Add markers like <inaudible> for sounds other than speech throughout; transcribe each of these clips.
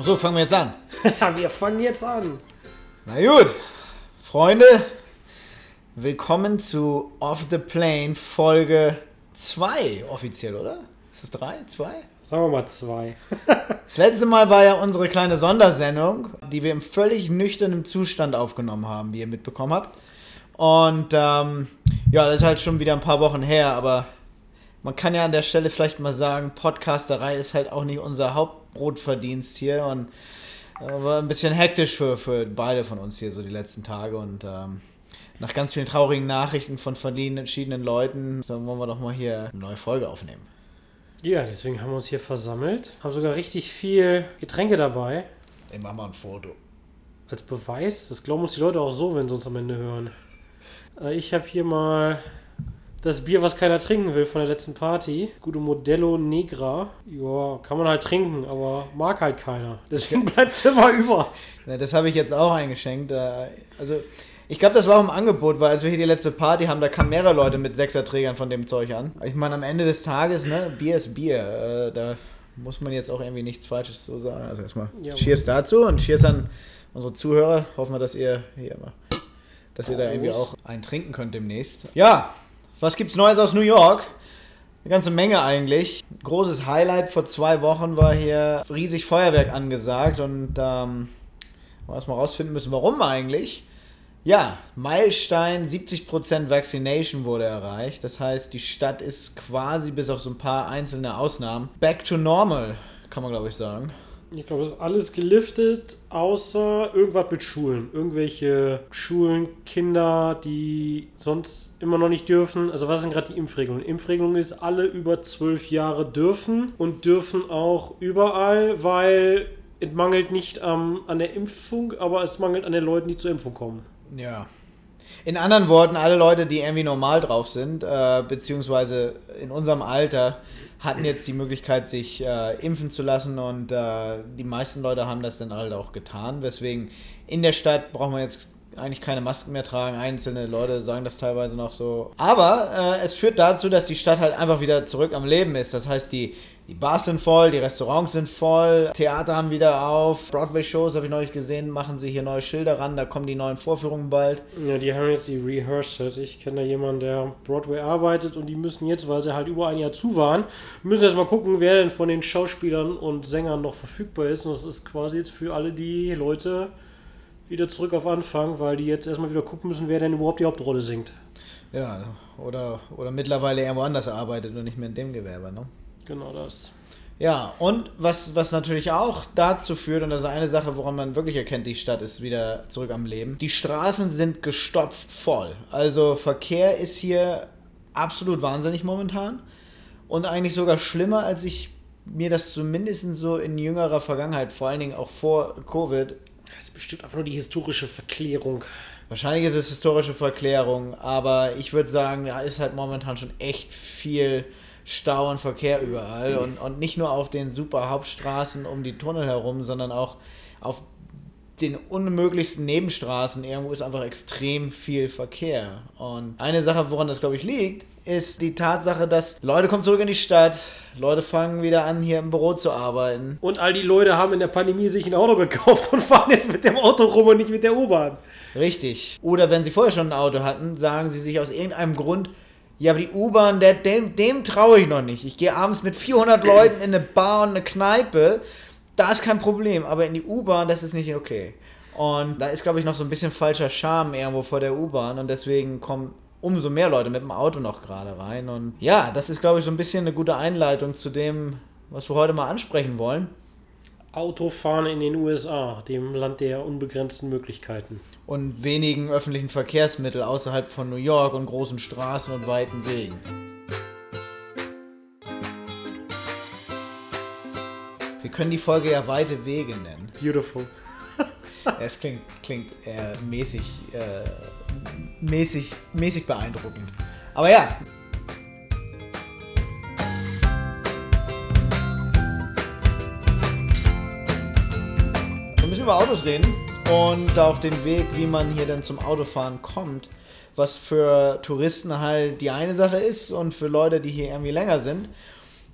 So, fangen wir jetzt an. <laughs> wir fangen jetzt an. Na gut, Freunde, willkommen zu Off the Plane Folge 2 offiziell, oder? Ist das 3? 2? Sagen wir mal zwei. <laughs> Das letzte Mal war ja unsere kleine Sondersendung, die wir im völlig nüchternen Zustand aufgenommen haben, wie ihr mitbekommen habt. Und ähm, ja, das ist halt schon wieder ein paar Wochen her, aber man kann ja an der Stelle vielleicht mal sagen, Podcasterei ist halt auch nicht unser Hauptbrotverdienst hier und äh, war ein bisschen hektisch für, für beide von uns hier so die letzten Tage und ähm, nach ganz vielen traurigen Nachrichten von verschiedenen Leuten, dann wollen wir doch mal hier eine neue Folge aufnehmen. Ja, deswegen haben wir uns hier versammelt. Haben sogar richtig viel Getränke dabei. Ich mach mal ein Foto. Als Beweis. Das glauben uns die Leute auch so, wenn sie uns am Ende hören. Äh, Ich habe hier mal das Bier, was keiner trinken will von der letzten Party. Gute Modello Negra. Ja, kann man halt trinken, aber mag halt keiner. Deswegen bleibt immer über. <laughs> Ja, das habe ich jetzt auch eingeschenkt. äh, Also, ich glaube, das war auch im Angebot, weil als wir hier die letzte Party haben, da kamen mehrere Leute mit Sechserträgern von dem Zeug an. Ich meine, am Ende des Tages, ne, Bier ist Bier. Äh, Da muss man jetzt auch irgendwie nichts Falsches zu sagen. Also erstmal Ja, Cheers dazu und Cheers an unsere Zuhörer. Hoffen wir, dass ihr hier immer, dass ihr da irgendwie auch einen trinken könnt demnächst. Ja, was gibt's Neues aus New York? Eine ganze Menge eigentlich. Großes Highlight vor zwei Wochen war hier riesig Feuerwerk angesagt und ähm, mal erstmal rausfinden müssen, warum eigentlich. Ja, Meilenstein 70% Vaccination wurde erreicht. Das heißt, die Stadt ist quasi bis auf so ein paar einzelne Ausnahmen back to normal, kann man glaube ich sagen. Ich glaube, es ist alles geliftet, außer irgendwas mit Schulen. Irgendwelche Schulen, Kinder, die sonst immer noch nicht dürfen. Also was sind gerade die Impfregelungen? Impfregelung ist, alle über zwölf Jahre dürfen und dürfen auch überall, weil es mangelt nicht am- an der Impfung, aber es mangelt an den Leuten, die zur Impfung kommen. Ja. In anderen Worten, alle Leute, die irgendwie normal drauf sind, äh, beziehungsweise in unserem Alter, hatten jetzt die Möglichkeit, sich äh, impfen zu lassen und äh, die meisten Leute haben das dann halt auch getan. Deswegen in der Stadt braucht man jetzt eigentlich keine Masken mehr tragen. Einzelne Leute sagen das teilweise noch so. Aber äh, es führt dazu, dass die Stadt halt einfach wieder zurück am Leben ist. Das heißt, die, die Bars sind voll, die Restaurants sind voll, Theater haben wieder auf, Broadway-Shows habe ich neulich gesehen, machen sie hier neue Schilder ran, da kommen die neuen Vorführungen bald. Ja, die haben jetzt die rehearsed. Ich kenne da jemanden, der Broadway arbeitet und die müssen jetzt, weil sie halt über ein Jahr zu waren, müssen jetzt mal gucken, wer denn von den Schauspielern und Sängern noch verfügbar ist. Und das ist quasi jetzt für alle die Leute wieder zurück auf Anfang, weil die jetzt erstmal wieder gucken müssen, wer denn überhaupt die Hauptrolle singt. Ja, oder, oder mittlerweile irgendwo anders arbeitet und nicht mehr in dem Gewerbe, ne? Genau das. Ja, und was, was natürlich auch dazu führt, und das ist eine Sache, woran man wirklich erkennt, die Stadt ist wieder zurück am Leben, die Straßen sind gestopft voll. Also Verkehr ist hier absolut wahnsinnig momentan und eigentlich sogar schlimmer, als ich mir das zumindest so in jüngerer Vergangenheit, vor allen Dingen auch vor Covid, Das ist bestimmt einfach nur die historische Verklärung. Wahrscheinlich ist es historische Verklärung, aber ich würde sagen, da ist halt momentan schon echt viel Stau und Verkehr überall und, und nicht nur auf den super Hauptstraßen um die Tunnel herum, sondern auch auf den unmöglichsten Nebenstraßen. Irgendwo ist einfach extrem viel Verkehr. Und eine Sache, woran das, glaube ich, liegt, ist die Tatsache, dass Leute kommen zurück in die Stadt, Leute fangen wieder an, hier im Büro zu arbeiten. Und all die Leute haben in der Pandemie sich ein Auto gekauft und fahren jetzt mit dem Auto rum und nicht mit der U-Bahn. Richtig. Oder wenn sie vorher schon ein Auto hatten, sagen sie sich aus irgendeinem Grund, ja, aber die U-Bahn, dem, dem traue ich noch nicht. Ich gehe abends mit 400 Leuten in eine Bar und eine Kneipe, da ist kein Problem, aber in die U-Bahn, das ist nicht okay. Und da ist, glaube ich, noch so ein bisschen falscher Charme irgendwo vor der U-Bahn und deswegen kommen umso mehr Leute mit dem Auto noch gerade rein. Und ja, das ist, glaube ich, so ein bisschen eine gute Einleitung zu dem, was wir heute mal ansprechen wollen. Autofahren in den USA, dem Land der unbegrenzten Möglichkeiten. Und wenigen öffentlichen Verkehrsmittel außerhalb von New York und großen Straßen und weiten Wegen. Wir können die Folge ja weite Wege nennen. Beautiful. <laughs> Es klingt, klingt eher mäßig, äh, mäßig, mäßig beeindruckend. Aber ja. Wir müssen über Autos reden und auch den Weg, wie man hier dann zum Autofahren kommt. Was für Touristen halt die eine Sache ist und für Leute, die hier irgendwie länger sind.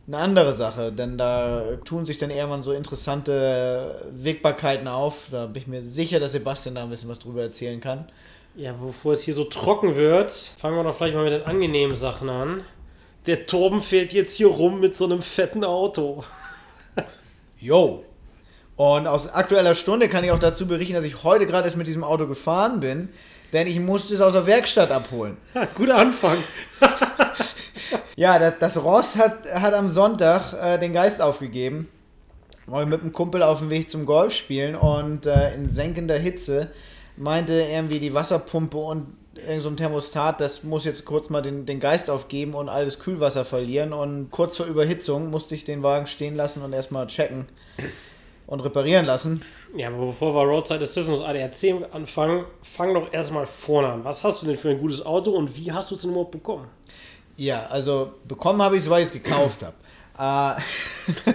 eine andere Sache, denn da tun sich dann irgendwann so interessante Wegbarkeiten auf. Da bin ich mir sicher, dass Sebastian da ein bisschen was drüber erzählen kann. Ja, bevor es hier so trocken wird, fangen wir doch vielleicht mal mit den angenehmen Sachen an. Der Torben fährt jetzt hier rum mit so einem fetten Auto. Yo! Und aus aktueller Stunde kann ich auch dazu berichten, dass ich heute gerade erst mit diesem Auto gefahren bin, denn ich musste es aus der Werkstatt abholen. <laughs> Guter Anfang. <laughs> ja, das, das, Ross hat, hat am Sonntag äh, den Geist aufgegeben. War mit einem Kumpel auf dem Weg zum Golf spielen und äh, in senkender Hitze meinte irgendwie die Wasserpumpe und irgend so ein Thermostat, das muss jetzt kurz mal den, den Geist aufgeben und alles Kühlwasser verlieren. Und kurz vor Überhitzung musste ich den Wagen stehen lassen und erstmal checken und reparieren lassen. Ja, aber bevor wir Roadside Assistance ADAC anfangen, fang doch erstmal vorne an. Was hast du denn für ein gutes Auto und wie hast du es denn überhaupt bekommen? Ja, also bekommen habe ich es, weil ich es gekauft habe. Äh, <laughs>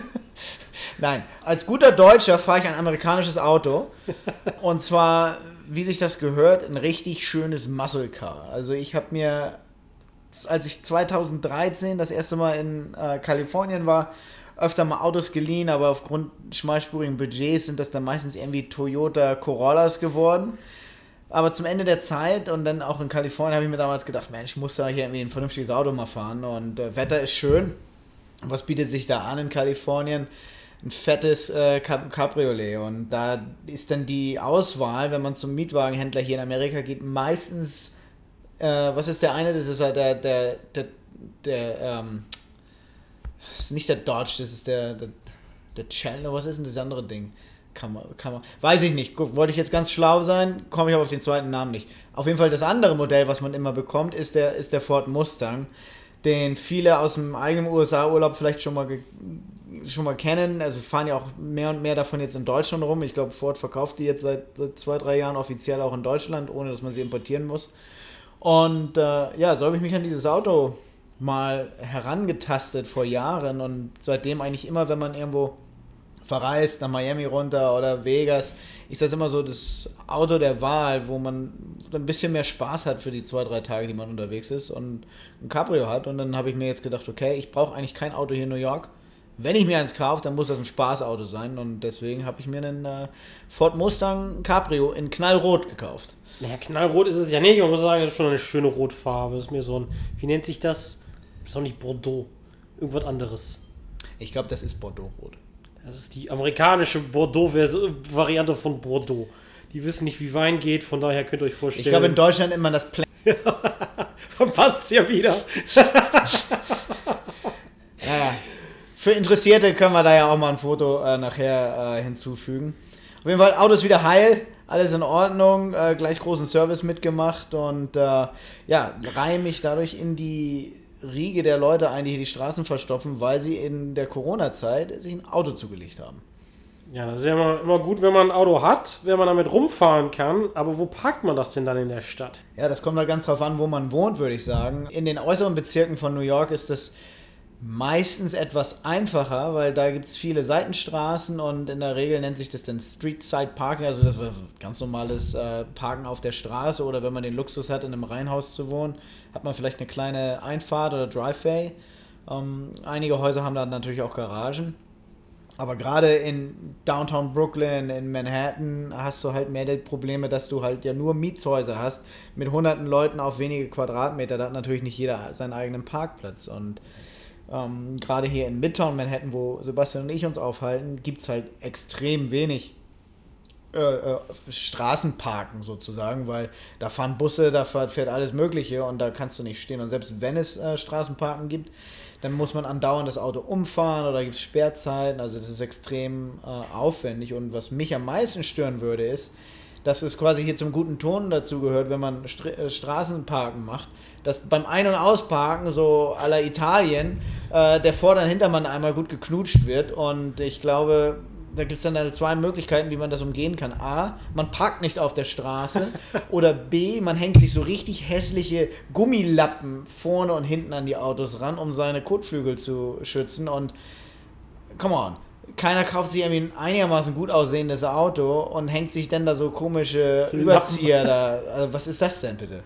Nein, als guter Deutscher fahre ich ein amerikanisches Auto. und zwar, wie sich das gehört, ein richtig schönes Muscle Car. Also ich habe mir, als ich 2013 das erste Mal in äh, Kalifornien war, öfter mal Autos geliehen, aber aufgrund schmalspurigen Budgets sind das dann meistens irgendwie Toyota Corollas geworden. Aber zum Ende der Zeit und dann auch in Kalifornien habe ich mir damals gedacht, Mensch, ich muss da hier irgendwie ein vernünftiges Auto mal fahren und äh, Wetter ist schön. Was bietet sich da an in Kalifornien? Ein fettes äh, Cabriolet und da ist dann die Auswahl, wenn man zum Mietwagenhändler hier in Amerika geht, meistens, äh, was ist der eine? Das ist halt der, der, der, der ähm, das ist nicht der Dodge, das ist der, der, der Chandler, was ist denn das andere Ding? Kann man, kann man, weiß ich nicht. Wollte ich jetzt ganz schlau sein, komme ich aber auf den zweiten Namen nicht. Auf jeden Fall das andere Modell, was man immer bekommt, ist der, ist der Ford Mustang, den viele aus dem eigenen USA-Urlaub vielleicht schon mal, schon mal kennen. Also fahren ja auch mehr und mehr davon jetzt in Deutschland rum. Ich glaube, Ford verkauft die jetzt seit, seit zwei, drei Jahren offiziell auch in Deutschland, ohne dass man sie importieren muss. Und äh, ja, so habe ich mich an dieses Auto mal herangetastet vor Jahren und seitdem eigentlich immer, wenn man irgendwo verreist, nach Miami runter oder Vegas, ist das immer so das Auto der Wahl, wo man ein bisschen mehr Spaß hat für die zwei, drei Tage, die man unterwegs ist und ein Cabrio hat. Und dann habe ich mir jetzt gedacht, okay, ich brauche eigentlich kein Auto hier in New York. Wenn ich mir eins kaufe, dann muss das ein Spaßauto sein. Und deswegen habe ich mir einen äh, Ford Mustang Cabrio in Knallrot gekauft. Naja, knallrot ist es ja nicht. Man muss sagen, das ist schon eine schöne Rotfarbe. Ist mir so ein, wie nennt sich das? Ist doch nicht Bordeaux. Irgendwas anderes. Ich glaube, das ist Bordeaux-Rot. Das ist die amerikanische Bordeaux-Variante von Bordeaux. Die wissen nicht, wie Wein geht, von daher könnt ihr euch vorstellen. Ich glaube, in Deutschland immer das Play. <laughs> Passt es ja wieder. <laughs> ja, für Interessierte können wir da ja auch mal ein Foto äh, nachher äh, hinzufügen. Auf jeden Fall, Autos wieder heil, alles in Ordnung, äh, gleich großen Service mitgemacht und äh, ja, reihe mich dadurch in die Riege der Leute ein, die hier die Straßen verstopfen, weil sie in der Corona-Zeit sich ein Auto zugelegt haben. Ja, das ist ja immer, immer gut, wenn man ein Auto hat, wenn man damit rumfahren kann. Aber wo parkt man das denn dann in der Stadt? Ja, das kommt halt ganz drauf an, wo man wohnt, würde ich sagen. In den äußeren Bezirken von New York ist das meistens etwas einfacher, weil da gibt es viele Seitenstraßen und in der Regel nennt sich das dann Street Side Parking, also das ganz normales äh, Parken auf der Straße oder wenn man den Luxus hat, in einem Reihenhaus zu wohnen, hat man vielleicht eine kleine Einfahrt oder Driveway. Ähm, einige Häuser haben da natürlich auch Garagen. Aber gerade in Downtown Brooklyn, in Manhattan, hast du halt mehr die Probleme, dass du halt ja nur Mietshäuser hast mit hunderten Leuten auf wenige Quadratmeter. Da hat natürlich nicht jeder seinen eigenen Parkplatz. Und ähm, Gerade hier in Midtown Manhattan, wo Sebastian und ich uns aufhalten, gibt es halt extrem wenig äh, äh, Straßenparken sozusagen, weil da fahren Busse, da fährt alles Mögliche und da kannst du nicht stehen. Und selbst wenn es äh, Straßenparken gibt, dann muss man andauernd das Auto umfahren oder gibt es Sperrzeiten. Also das ist extrem äh, aufwendig. Und was mich am meisten stören würde, ist, dass es quasi hier zum guten Ton dazu gehört, wenn man St äh, Straßenparken macht, dass beim Ein- und Ausparken, so aller Italien, äh, der Vorder- und Hintermann einmal gut geknutscht wird. Und ich glaube, da gibt es dann zwei Möglichkeiten, wie man das umgehen kann. A, man parkt nicht auf der Straße. <laughs> oder B, man hängt sich so richtig hässliche Gummilappen vorne und hinten an die Autos ran, um seine Kotflügel zu schützen. Und come on. Keiner kauft sich irgendwie ein einigermaßen gut aussehendes Auto und hängt sich dann da so komische Überzieher da. Also was ist das denn bitte?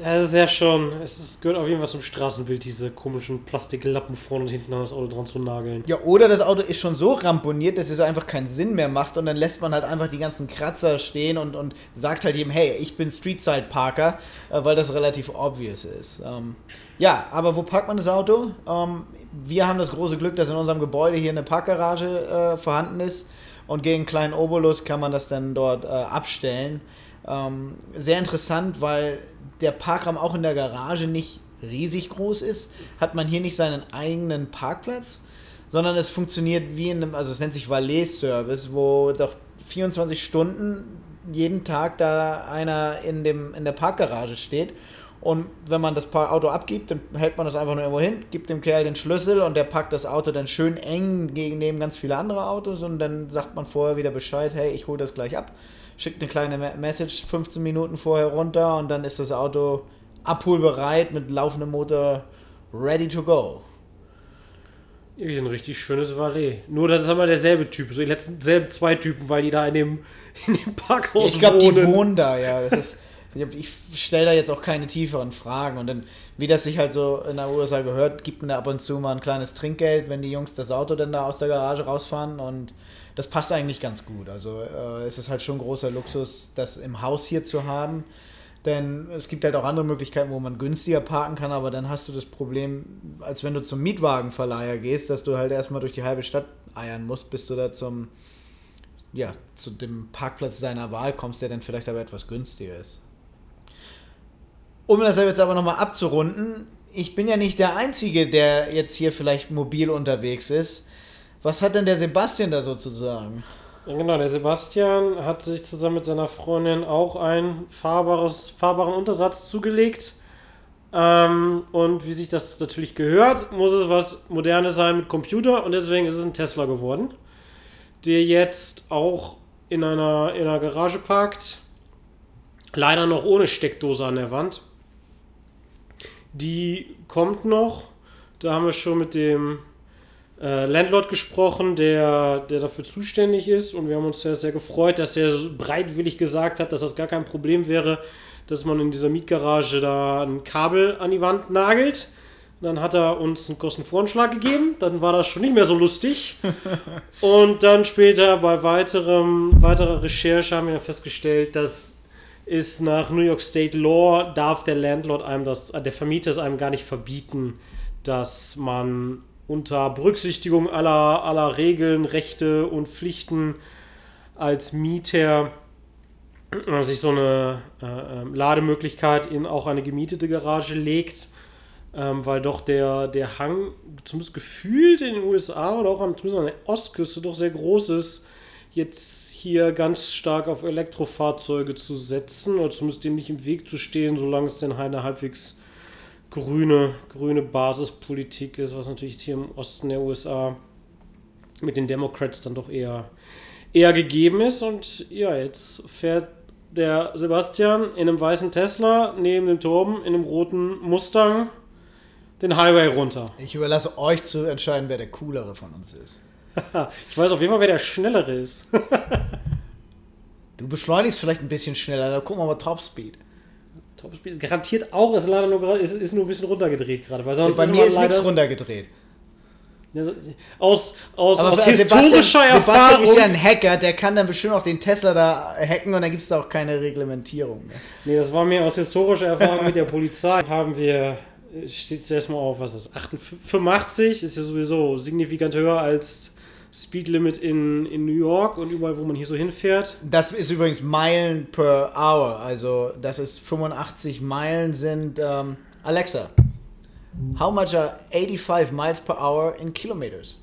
Ja, das ist ja schon. Es ist, gehört auf jeden Fall zum Straßenbild, diese komischen Plastiklappen vorne und hinten an das Auto dran zu nageln. Ja, oder das Auto ist schon so ramponiert, dass es einfach keinen Sinn mehr macht und dann lässt man halt einfach die ganzen Kratzer stehen und, und sagt halt jedem, hey, ich bin Streetside Parker, äh, weil das relativ obvious ist. Ähm, ja, aber wo parkt man das Auto? Ähm, wir haben das große Glück, dass in unserem Gebäude hier eine Parkgarage äh, vorhanden ist und gegen einen kleinen Obolus kann man das dann dort äh, abstellen. Ähm, sehr interessant, weil der Parkraum auch in der Garage nicht riesig groß ist, hat man hier nicht seinen eigenen Parkplatz, sondern es funktioniert wie in einem, also es nennt sich Valet-Service, wo doch 24 Stunden jeden Tag da einer in, dem, in der Parkgarage steht. Und wenn man das Auto abgibt, dann hält man das einfach nur irgendwo hin, gibt dem Kerl den Schlüssel und der packt das Auto dann schön eng gegen neben ganz viele andere Autos und dann sagt man vorher wieder Bescheid, hey, ich hole das gleich ab schickt eine kleine Message 15 Minuten vorher runter und dann ist das Auto abholbereit mit laufendem Motor ready to go. Irgendwie ein richtig schönes Valet. Nur das ist aber derselbe Typ, so die letzten selben zwei Typen, weil die da in dem, in dem Parkhaus wohnen. Ich glaube, die wohnen da, ja. Ist, <laughs> ich stelle da jetzt auch keine tieferen Fragen. Und dann, wie das sich halt so in der USA gehört, gibt man da ab und zu mal ein kleines Trinkgeld, wenn die Jungs das Auto dann da aus der Garage rausfahren und das passt eigentlich ganz gut. Also äh, es ist halt schon großer Luxus, das im Haus hier zu haben. Denn es gibt halt auch andere Möglichkeiten, wo man günstiger parken kann, aber dann hast du das Problem, als wenn du zum Mietwagenverleiher gehst, dass du halt erstmal durch die halbe Stadt eiern musst, bis du da zum, ja, zu dem Parkplatz deiner Wahl kommst, der dann vielleicht aber etwas günstiger ist. Um das jetzt aber nochmal abzurunden, ich bin ja nicht der Einzige, der jetzt hier vielleicht mobil unterwegs ist. Was hat denn der Sebastian da sozusagen? Ja, genau, der Sebastian hat sich zusammen mit seiner Freundin auch einen fahrbaren Untersatz zugelegt. Ähm, und wie sich das natürlich gehört, muss es was Modernes sein mit Computer und deswegen ist es ein Tesla geworden, der jetzt auch in einer, in einer Garage parkt. Leider noch ohne Steckdose an der Wand. Die kommt noch. Da haben wir schon mit dem äh, Landlord gesprochen, der, der dafür zuständig ist. Und wir haben uns sehr, sehr gefreut, dass er breitwillig gesagt hat, dass das gar kein Problem wäre, dass man in dieser Mietgarage da ein Kabel an die Wand nagelt. Dann hat er uns einen Kostenvoranschlag gegeben. Dann war das schon nicht mehr so lustig. <laughs> Und dann später bei weiterem, weiterer Recherche haben wir festgestellt, dass ist nach New York State Law darf der Landlord einem das, der Vermieter es einem gar nicht verbieten, dass man unter Berücksichtigung aller, aller Regeln, Rechte und Pflichten als Mieter äh, sich so eine äh, ähm, Lademöglichkeit in auch eine gemietete Garage legt, ähm, weil doch der, der Hang, zumindest gefühlt in den USA oder auch an, zumindest an der Ostküste, doch sehr groß ist, jetzt hier ganz stark auf Elektrofahrzeuge zu setzen oder zumindest dem nicht im Weg zu stehen, solange es denn eine halbwegs grüne, grüne Basispolitik ist, was natürlich hier im Osten der USA mit den Democrats dann doch eher, eher gegeben ist. Und ja, jetzt fährt der Sebastian in einem weißen Tesla neben dem Torben in einem roten Mustang den Highway runter. Ich überlasse euch zu entscheiden, wer der coolere von uns ist. <laughs> ich weiß auf jeden Fall, wer der schnellere ist. <laughs> du beschleunigst vielleicht ein bisschen schneller, da gucken wir mal Topspeed. Top-Spiel. Garantiert auch, ist leider nur, ist, ist nur ein bisschen runtergedreht gerade. Weil sonst Bei mir ist nichts runtergedreht. Aus, aus, Aber aus historischer Sebastian, Erfahrung. Sebastian ist ja ein Hacker, der kann dann bestimmt auch den Tesla da hacken und dann gibt es da auch keine Reglementierung mehr. Nee, das war mir aus historischer Erfahrung mit der Polizei. <laughs> Haben wir, steht es erstmal auf, was ist das? 85 ist ja sowieso signifikant höher als Speedlimit in, in New York und überall, wo man hier so hinfährt. Das ist übrigens Meilen per Hour. Also, das ist 85 Meilen sind. Ähm, Alexa, how much are 85 miles per hour in kilometers?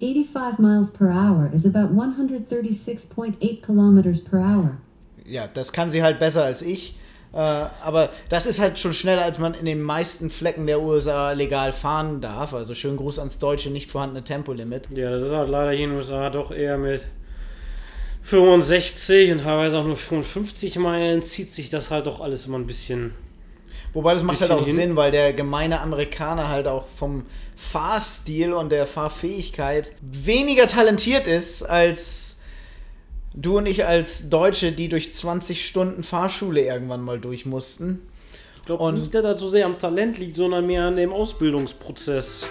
85 miles per hour is about 136.8 kilometers per hour. Ja, das kann sie halt besser als ich. Äh, aber das ist halt schon schneller, als man in den meisten Flecken der USA legal fahren darf. Also schönen Gruß ans deutsche nicht vorhandene Tempolimit. Ja, das ist halt leider hier in den USA doch eher mit 65 und teilweise auch nur 55 Meilen zieht sich das halt doch alles immer ein bisschen. Wobei das macht halt auch hin. Sinn, weil der gemeine Amerikaner halt auch vom Fahrstil und der Fahrfähigkeit weniger talentiert ist als du und ich als Deutsche, die durch 20 Stunden Fahrschule irgendwann mal durch mussten. glaube Und- nicht, dass das so sehr am Talent liegt, sondern mehr an dem Ausbildungsprozess.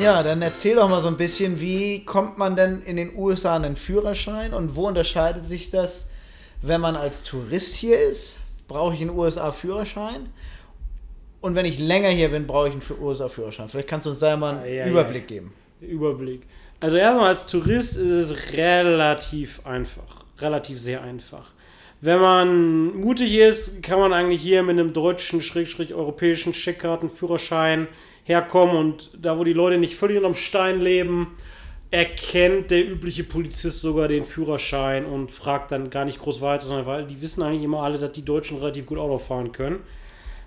Ja, dann erzähl doch mal so ein bisschen, wie kommt man denn in den USA an einen Führerschein und wo unterscheidet sich das, wenn man als Tourist hier ist? Brauche ich in den USA Führerschein? Und wenn ich länger hier bin, brauche ich einen für- USA-Führerschein. Vielleicht kannst du uns da mal einen Ah, ja, Überblick geben. Überblick. Also erstmal als Tourist ist es relativ einfach. Relativ sehr einfach. Wenn man mutig ist, kann man eigentlich hier mit einem deutschen, schrägstrich europäischen Scheckkartenführerschein herkommen und da, wo die Leute nicht völlig unterm Stein leben, erkennt der übliche Polizist sogar den Führerschein und fragt dann gar nicht groß weiter, sondern weil die wissen eigentlich immer alle, dass die Deutschen relativ gut Auto fahren können.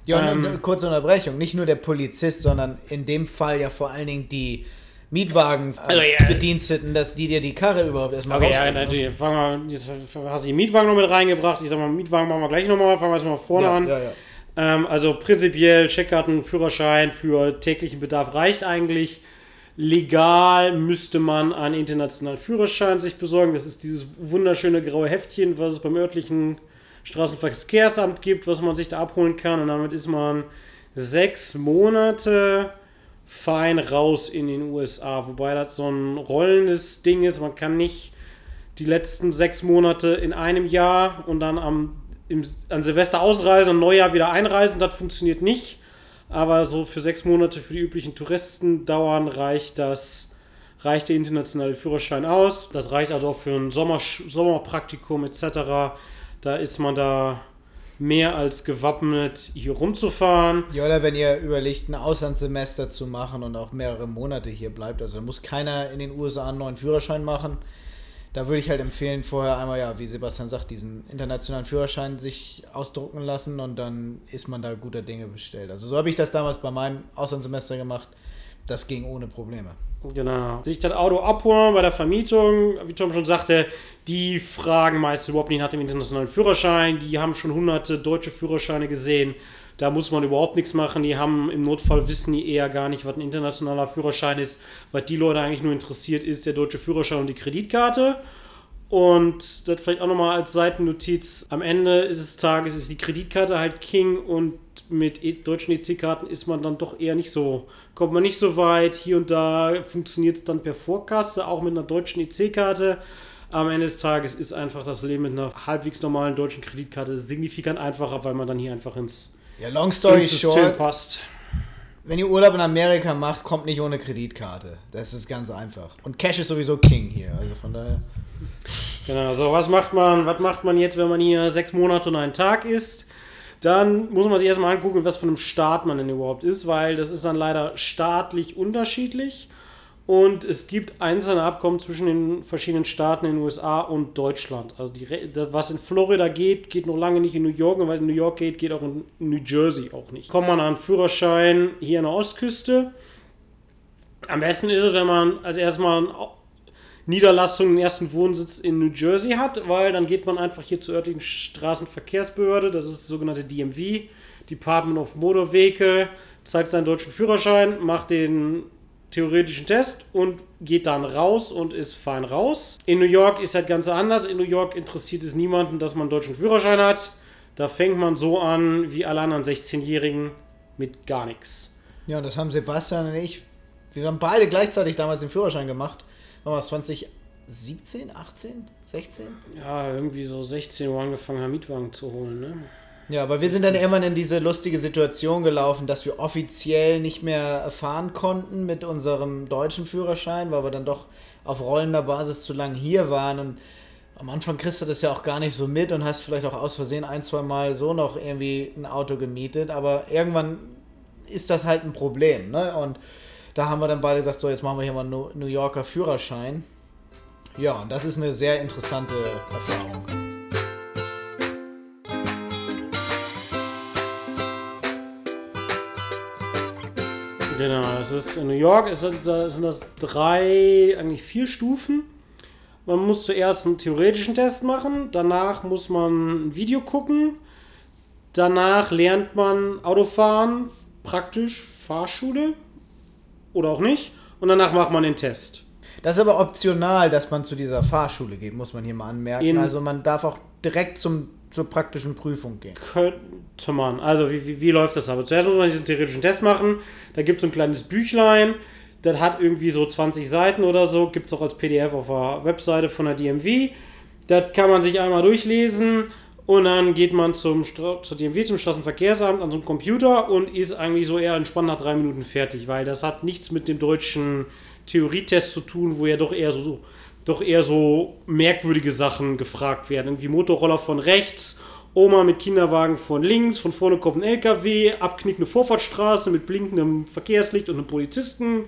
Ja, und Ähm, eine kurze Unterbrechung. Nicht nur der Polizist, sondern in dem Fall ja vor allen Dingen die Mietwagenbediensteten, Also, ja. dass die dir die Karre überhaupt erstmal Okay, ja, rausbringen, ne? natürlich. Fangen wir, jetzt hast du die Mietwagen noch mit reingebracht. Ich sag mal, Mietwagen machen wir gleich nochmal. Fangen wir erstmal vorne ja, an. ja, ja. Ähm, also prinzipiell Checkkarten, Führerschein für täglichen Bedarf reicht eigentlich. Legal müsste man einen internationalen Führerschein sich besorgen. Das ist dieses wunderschöne graue Heftchen, was es beim örtlichen Straßenverkehrsamt gibt, was man sich da abholen kann. Und damit ist man sechs Monate fein raus in den USA. Wobei das so ein rollendes Ding ist. Man kann nicht die letzten sechs Monate in einem Jahr und dann am im, an Silvester ausreisen und Neujahr wieder einreisen. Das funktioniert nicht. Aber so für sechs Monate für die üblichen Touristendauern reicht das, reicht der internationale Führerschein aus. Das reicht also auch für ein Sommer, Sommerpraktikum etc. Da ist man da mehr als gewappnet, hier rumzufahren. Ja, oder wenn ihr überlegt, ein Auslandssemester zu machen und auch mehrere Monate hier bleibt, also muss keiner in den USA einen neuen Führerschein machen. Da würde ich halt empfehlen, vorher einmal, ja, wie Sebastian sagt, diesen internationalen Führerschein sich ausdrucken lassen und dann ist man da guter Dinge bestellt. Also so habe ich das damals bei meinem Auslandssemester gemacht. Das ging ohne Probleme. Genau. Sich das Auto abholen bei der Vermietung, wie Tom schon sagte, die fragen meist überhaupt nicht nach dem internationalen Führerschein. Die haben schon hunderte deutsche Führerscheine gesehen. Da muss man überhaupt nichts machen. Die haben im Notfall wissen die eher gar nicht, was ein internationaler Führerschein ist. Was die Leute eigentlich nur interessiert, ist der deutsche Führerschein und die Kreditkarte. Und das vielleicht auch nochmal als Seitennotiz. Am Ende des Tages ist die Kreditkarte halt King und mit e deutschen EC-Karten ist man dann doch eher nicht so, kommt man nicht so weit. Hier und da funktioniert es dann per Vorkasse, auch mit einer deutschen EC-Karte. Am Ende des Tages ist einfach das Leben mit einer halbwegs normalen deutschen Kreditkarte signifikant einfacher, weil man dann hier einfach ins, Ja, long story ins System short, passt. wenn ihr Urlaub in Amerika macht, kommt nicht ohne Kreditkarte. Das ist ganz einfach. Und Cash ist sowieso King hier. Also von daher. Genau, so was macht man, was macht man jetzt, wenn man hier sechs Monate und einen Tag ist? Dann muss man sich erstmal angucken, was für einem Staat man denn überhaupt ist, weil das ist dann leider staatlich unterschiedlich. Und es gibt einzelne Abkommen zwischen den verschiedenen Staaten in den USA und Deutschland. Also die, was in Florida geht, geht noch lange nicht in New York. Und was in New York geht, geht auch in New Jersey auch nicht. Kommt man an Führerschein hier an der Ostküste. Am besten ist es, wenn man als erstmal einen Niederlassung, den ersten Wohnsitz in New Jersey hat, weil dann geht man einfach hier zur örtlichen Straßenverkehrsbehörde, das ist die sogenannte DMV, Department of Motor Vehicle, zeigt seinen deutschen Führerschein, macht den theoretischen Test und geht dann raus und ist fein raus. In New York ist das Ganze anders. In New York interessiert es niemanden, dass man einen deutschen Führerschein hat. Da fängt man so an wie alle anderen 16-Jährigen mit gar nichts. Ja, und das haben Sebastian und ich. Wir haben beide gleichzeitig damals den Führerschein gemacht. Es? 2017, 18, 16? Ja, irgendwie so 16 Uhr angefangen haben, Mietwagen zu holen, ne? Ja, aber wir sind dann irgendwann in diese lustige Situation gelaufen, dass wir offiziell nicht mehr fahren konnten mit unserem deutschen Führerschein, weil wir dann doch auf rollender Basis zu lang hier waren und am Anfang kriegst du das ja auch gar nicht so mit und hast vielleicht auch aus Versehen ein, zwei Mal so noch irgendwie ein Auto gemietet, aber irgendwann ist das halt ein Problem, ne? Und da haben wir dann beide gesagt, so jetzt machen wir hier mal New Yorker Führerschein. Ja, und das ist eine sehr interessante Erfahrung. Genau, das ist in New York das- da sind das drei, eigentlich vier Stufen. Man muss zuerst einen theoretischen Test machen, danach muss man ein Video gucken, danach lernt man Autofahren, praktisch Fahrschule oder auch nicht, und danach macht man den Test. Das ist aber optional, dass man zu dieser Fahrschule geht, muss man hier mal anmerken. In- also man darf auch direkt zum, zur praktischen Prüfung gehen. Könnte man. Also, wie, wie, wie läuft das aber? Zuerst muss man diesen theoretischen Test machen. Da gibt es so ein kleines Büchlein. Das hat irgendwie so 20 Seiten oder so. Gibt es auch als PDF auf der Webseite von der DMV. Das kann man sich einmal durchlesen. Und dann geht man zum zur DMV, zum Straßenverkehrsamt, an so einen Computer und ist eigentlich so eher entspannt nach drei Minuten fertig, weil das hat nichts mit dem deutschen Theorietest zu tun, wo ja doch eher so, doch eher so merkwürdige Sachen gefragt werden. Irgendwie Motorroller von rechts, Oma mit Kinderwagen von links, von vorne kommt ein LKW, abknickende Vorfahrtsstraße mit blinkendem Verkehrslicht und einem Polizisten.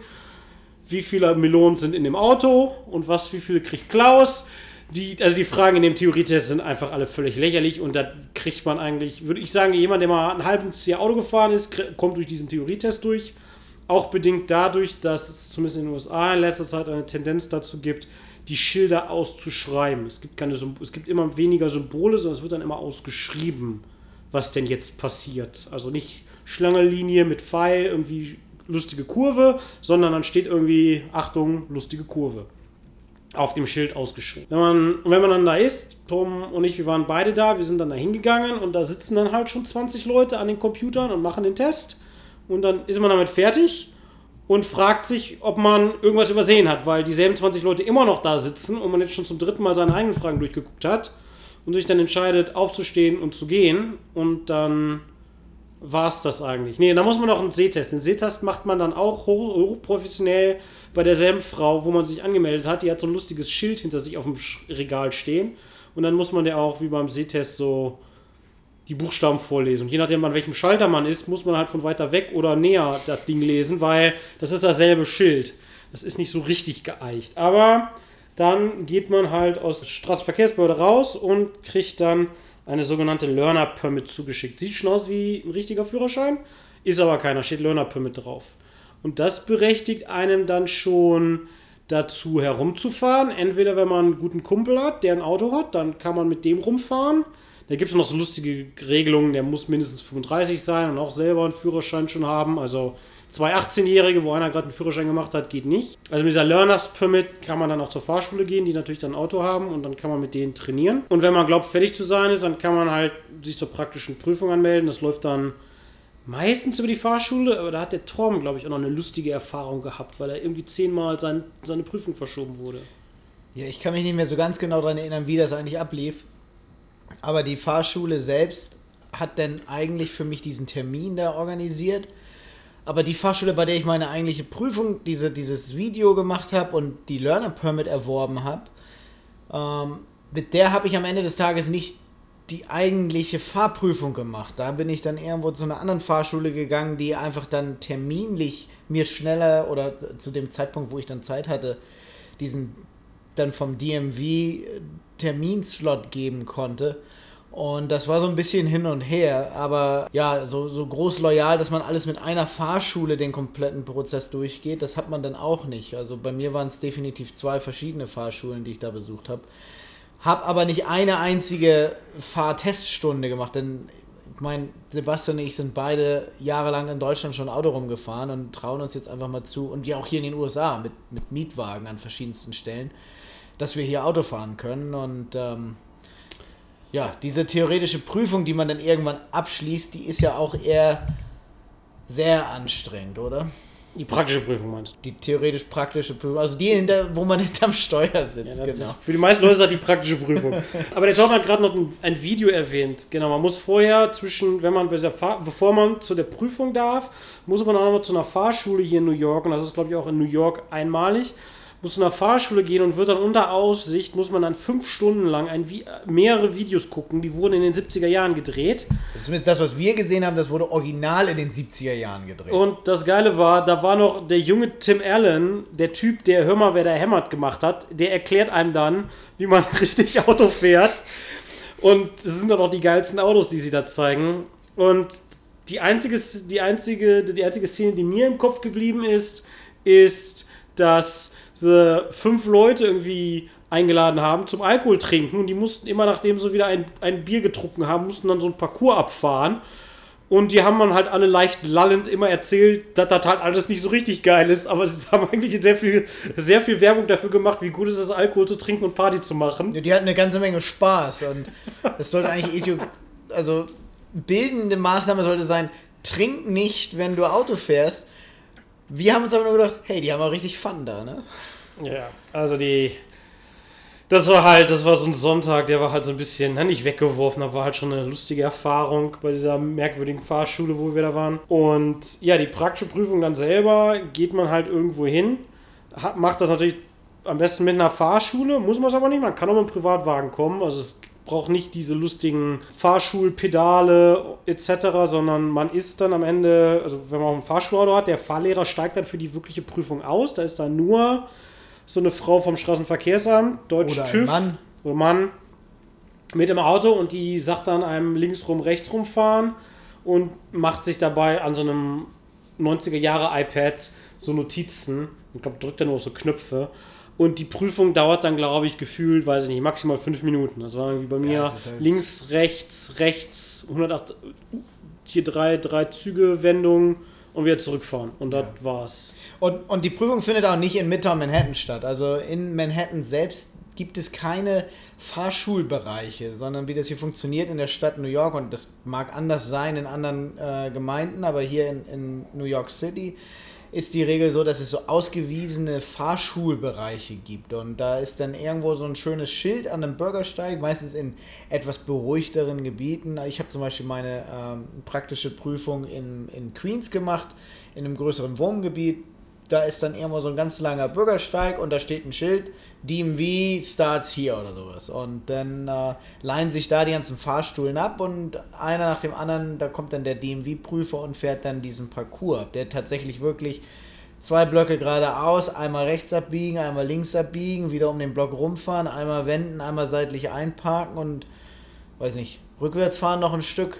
Wie viele Melonen sind in dem Auto und was, wie viele kriegt Klaus? Die, also die Fragen in dem Theorietest sind einfach alle völlig lächerlich und da kriegt man eigentlich, würde ich sagen, jemand, der mal ein halbes Jahr Auto gefahren ist, kommt durch diesen Theorietest durch. Auch bedingt dadurch, dass es zumindest in den USA in letzter Zeit eine Tendenz dazu gibt, die Schilder auszuschreiben. Es gibt, keine es gibt immer weniger Symbole, sondern es wird dann immer ausgeschrieben, was denn jetzt passiert. Also nicht Schlangenlinie mit Pfeil, irgendwie lustige Kurve, sondern dann steht irgendwie, Achtung, lustige Kurve auf dem Schild ausgeschrieben. Wenn man, wenn man dann da ist, Tom und ich, wir waren beide da, wir sind dann da hingegangen und da sitzen dann halt schon 20 Leute an den Computern und machen den Test. Und dann ist man damit fertig und fragt sich, ob man irgendwas übersehen hat, weil dieselben 20 Leute immer noch da sitzen und man jetzt schon zum dritten Mal seine eigenen Fragen durchgeguckt hat und sich dann entscheidet, aufzustehen und zu gehen. Und dann war es das eigentlich. Nee, da muss man noch einen Sehtest. Den Sehtest macht man dann auch hoch, hochprofessionell bei derselben Frau, wo man sich angemeldet hat. Die hat so ein lustiges Schild hinter sich auf dem Regal stehen. Und dann muss man der auch wie beim Sehtest so die Buchstaben vorlesen. Und je nachdem, an welchem Schalter man ist, muss man halt von weiter weg oder näher das Ding lesen, weil das ist dasselbe Schild. Das ist nicht so richtig geeicht. Aber dann geht man halt aus der Straßenverkehrsbehörde raus und kriegt dann eine sogenannte Learner Permit zugeschickt. Sieht schon aus wie ein richtiger Führerschein, ist aber keiner, steht Learner Permit drauf. Und das berechtigt einem dann schon dazu herumzufahren. Entweder wenn man einen guten Kumpel hat, der ein Auto hat, dann kann man mit dem rumfahren. Da gibt es noch so lustige Regelungen, der muss mindestens 35 sein und auch selber einen Führerschein schon haben. Also zwei 18-Jährige, wo einer gerade einen Führerschein gemacht hat, geht nicht. Also mit dieser Learners Permit kann man dann auch zur Fahrschule gehen, die natürlich dann ein Auto haben und dann kann man mit denen trainieren. Und wenn man glaubt, fertig zu sein ist, dann kann man halt sich zur praktischen Prüfung anmelden. Das läuft dann meistens über die Fahrschule, aber da hat der Torben, glaube ich, auch noch eine lustige Erfahrung gehabt, weil er irgendwie zehnmal sein, seine Prüfung verschoben wurde. Ja, ich kann mich nicht mehr so ganz genau daran erinnern, wie das eigentlich ablief. Aber die Fahrschule selbst hat dann eigentlich für mich diesen Termin da organisiert. Aber die Fahrschule, bei der ich meine eigentliche Prüfung, diese, dieses Video gemacht habe und die Learner Permit erworben habe, ähm, mit der habe ich am Ende des Tages nicht die eigentliche Fahrprüfung gemacht. Da bin ich dann irgendwo zu einer anderen Fahrschule gegangen, die einfach dann terminlich mir schneller oder zu dem Zeitpunkt, wo ich dann Zeit hatte, diesen dann vom DMV Terminslot geben konnte. Und das war so ein bisschen hin und her, aber ja, so, so groß loyal, dass man alles mit einer Fahrschule den kompletten Prozess durchgeht, das hat man dann auch nicht. Also bei mir waren es definitiv zwei verschiedene Fahrschulen, die ich da besucht habe. Hab aber nicht eine einzige Fahrteststunde gemacht, denn ich meine, Sebastian und ich sind beide jahrelang in Deutschland schon Auto rumgefahren und trauen uns jetzt einfach mal zu, und wir auch hier in den USA mit, mit Mietwagen an verschiedensten Stellen, dass wir hier Auto fahren können und ähm, ja, diese theoretische Prüfung, die man dann irgendwann abschließt, die ist ja auch eher sehr anstrengend, oder? Die praktische Prüfung meinst du? Die theoretisch-praktische Prüfung, also die, hinter, wo man <laughs> hinterm Steuer Ja, sitzt, das genau. für die meisten Leute ist das die praktische Prüfung. <laughs> Aber der Torben hat gerade noch ein, ein Video erwähnt. Genau, man muss vorher zwischen, wenn man bevor man zu der Prüfung darf, muss man auch noch mal zu einer Fahrschule hier in New York und das ist glaube ich auch in New York einmalig. Muss zu einer Fahrschule gehen und wird dann unter Aussicht, muss man dann fünf Stunden lang ein, Vi- mehrere Videos gucken, die wurden in den 70er Jahren gedreht. Also Zumindest das, was wir gesehen haben, das wurde original in den 70er Jahren gedreht. Und das Geile war, da war noch der junge Tim Allen, der Typ, der Hör mal, wer da hämmert gemacht hat, der erklärt einem dann, wie man <laughs> richtig Auto fährt. Und es sind dann auch die geilsten Autos, die sie da zeigen. Und die einzige, die einzige, die einzige Szene, die mir im Kopf geblieben ist, ist, dass sie fünf Leute irgendwie eingeladen haben zum Alkohol trinken und die mussten immer, nachdem sie wieder ein, ein Bier getrunken haben, mussten dann so ein Parcours abfahren. Und die haben man halt alle leicht lallend immer erzählt, dass das halt alles nicht so richtig geil ist. Aber sie <laughs> haben eigentlich sehr viel, sehr viel Werbung dafür gemacht, wie gut es ist, Alkohol zu trinken und Party zu machen. Ja, die hatten eine ganze Menge Spaß und das sollte eigentlich also bildende Maßnahme sollte sein, trink nicht, wenn du Auto fährst. Wir haben uns aber nur gedacht, hey, die haben auch richtig Fun da, ne? Ja, also die. Das war halt, das war so ein Sonntag, der war halt so ein bisschen, na, nicht weggeworfen, aber war halt schon eine lustige Erfahrung bei dieser merkwürdigen Fahrschule, wo wir da waren. Und ja, die praktische Prüfung dann selber geht man halt irgendwo hin, macht das natürlich am besten mit einer Fahrschule, muss man es aber nicht, man kann auch mit einem Privatwagen kommen, also es braucht nicht diese lustigen Fahrschulpedale etc., sondern man ist dann am Ende, also wenn man auch ein Fahrschulauto hat, der Fahrlehrer steigt dann für die wirkliche Prüfung aus, da ist dann nur so eine Frau vom Straßenverkehrsamt, Deutsch Oder ein TÜV Mann. oder Mann mit im Auto und die sagt dann einem linksrum, rechtsrum fahren und macht sich dabei an so einem 90er Jahre iPad so Notizen. Ich glaube, drückt dann nur auf so Knöpfe. Und die Prüfung dauert dann, glaube ich, gefühlt, weiß ich nicht, maximal fünf Minuten. Das war irgendwie bei mir ist halt- links, rechts, rechts, 108, hier drei, drei Züge, Wendungen und wieder zurückfahren. Und das war's. Und, und die Prüfung findet auch nicht in Midtown Manhattan statt. Also in Manhattan selbst gibt es keine Fahrschulbereiche, sondern wie das hier funktioniert in der Stadt New York, und das mag anders sein in anderen äh, Gemeinden, aber hier in, in New York City ist die Regel so, dass es so ausgewiesene Fahrschulbereiche gibt. Und da ist dann irgendwo so ein schönes Schild an einem Bürgersteig, meistens in etwas beruhigteren Gebieten. Ich habe zum Beispiel meine ähm, praktische Prüfung in, in Queens gemacht, in einem größeren Wohngebiet. Da ist dann irgendwo so ein ganz langer Bürgersteig und da steht ein Schild, DMV starts here oder sowas. Und dann äh, leihen sich da die ganzen Fahrstuhlen ab und einer nach dem anderen, da kommt dann der DMV-Prüfer und fährt dann diesen Parcours ab, der tatsächlich wirklich zwei Blöcke geradeaus, einmal rechts abbiegen, einmal links abbiegen, wieder um den Block rumfahren, einmal wenden, einmal seitlich einparken und, weiß nicht, rückwärts fahren noch ein Stück.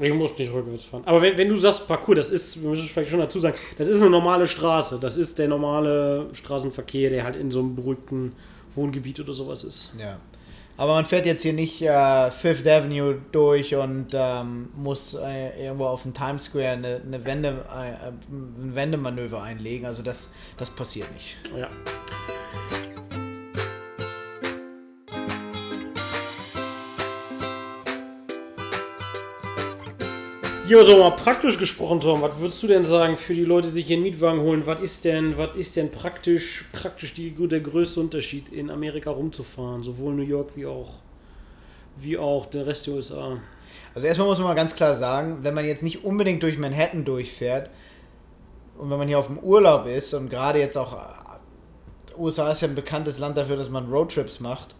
Ich muss nicht rückwärts fahren. Aber wenn, wenn du sagst Parcours, das ist, wir müssen vielleicht schon dazu sagen, das ist eine normale Straße. Das ist der normale Straßenverkehr, der halt in so einem beruhigten Wohngebiet oder sowas ist. Ja. Aber man fährt jetzt hier nicht äh, Fifth Avenue durch und ähm, muss äh, irgendwo auf dem Times Square eine, eine Wende, äh, ein Wendemanöver einlegen. Also das, das passiert nicht. Ja. Jo, so mal praktisch gesprochen, Tom, was würdest du denn sagen für die Leute, die sich hier einen Mietwagen holen? Was ist denn, was ist denn praktisch, praktisch die, der größte Unterschied, in Amerika rumzufahren? Sowohl New York wie auch, wie auch der Rest der USA. Also erstmal muss man mal ganz klar sagen, wenn man jetzt nicht unbedingt durch Manhattan durchfährt und wenn man hier auf dem Urlaub ist und gerade jetzt auch äh, USA ist ja ein bekanntes Land dafür, dass man Roadtrips macht,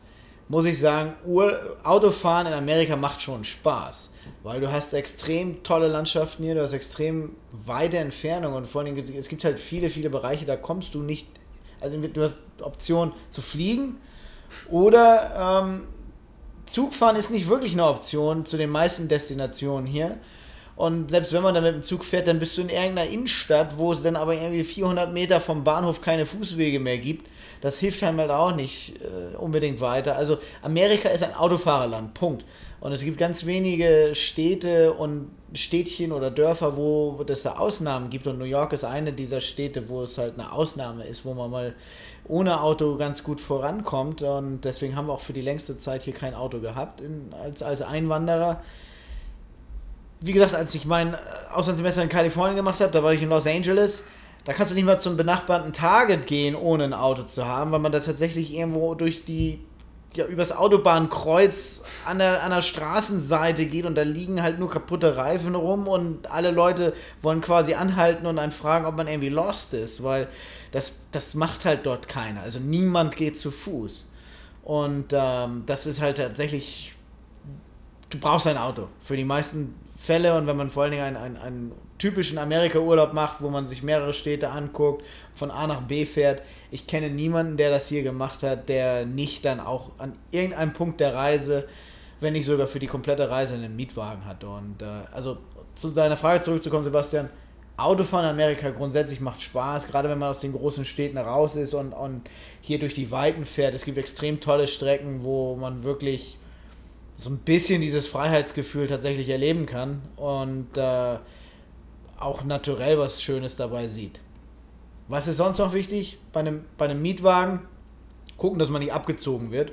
muss ich sagen, Ur Autofahren in Amerika macht schon Spaß. Weil du hast extrem tolle Landschaften hier, du hast extrem weite Entfernungen und vor allem, es gibt halt viele, viele Bereiche, da kommst du nicht, also du hast Option zu fliegen oder ähm, Zugfahren ist nicht wirklich eine Option zu den meisten Destinationen hier. Und selbst wenn man da mit dem Zug fährt, dann bist du in irgendeiner Innenstadt, wo es dann aber irgendwie 400 Meter vom Bahnhof keine Fußwege mehr gibt. Das hilft einem halt auch nicht äh, unbedingt weiter. Also Amerika ist ein Autofahrerland, Punkt. Und es gibt ganz wenige Städte und Städtchen oder Dörfer, wo es da Ausnahmen gibt. Und New York ist eine dieser Städte, wo es halt eine Ausnahme ist, wo man mal ohne Auto ganz gut vorankommt. Und deswegen haben wir auch für die längste Zeit hier kein Auto gehabt in, als, als Einwanderer. Wie gesagt, als ich mein Auslandssemester in Kalifornien gemacht habe, da war ich in Los Angeles. Da kannst du nicht mal zum benachbarten Target gehen, ohne ein Auto zu haben, weil man da tatsächlich irgendwo durch die ja, übers Autobahnkreuz an der, an der Straßenseite geht und da liegen halt nur kaputte Reifen rum und alle Leute wollen quasi anhalten und einen fragen, ob man irgendwie lost ist, weil das, das macht halt dort keiner. Also niemand geht zu Fuß. Und ähm, das ist halt tatsächlich, du brauchst ein Auto für die meisten Fälle und wenn man vor allen Dingen einen, einen, einen typischen Amerika-Urlaub macht, wo man sich mehrere Städte anguckt, von A nach B fährt. Ich kenne niemanden, der das hier gemacht hat, der nicht dann auch an irgendeinem Punkt der Reise, wenn nicht sogar für die komplette Reise einen Mietwagen hat. Und äh, also zu deiner Frage zurückzukommen, Sebastian, Autofahren in Amerika grundsätzlich macht Spaß, gerade wenn man aus den großen Städten raus ist und, und hier durch die Weiten fährt. Es gibt extrem tolle Strecken, wo man wirklich so ein bisschen dieses Freiheitsgefühl tatsächlich erleben kann und äh, auch naturell was Schönes dabei sieht. Was ist sonst noch wichtig bei einem, bei einem Mietwagen? Gucken, dass man nicht abgezogen wird. Äh,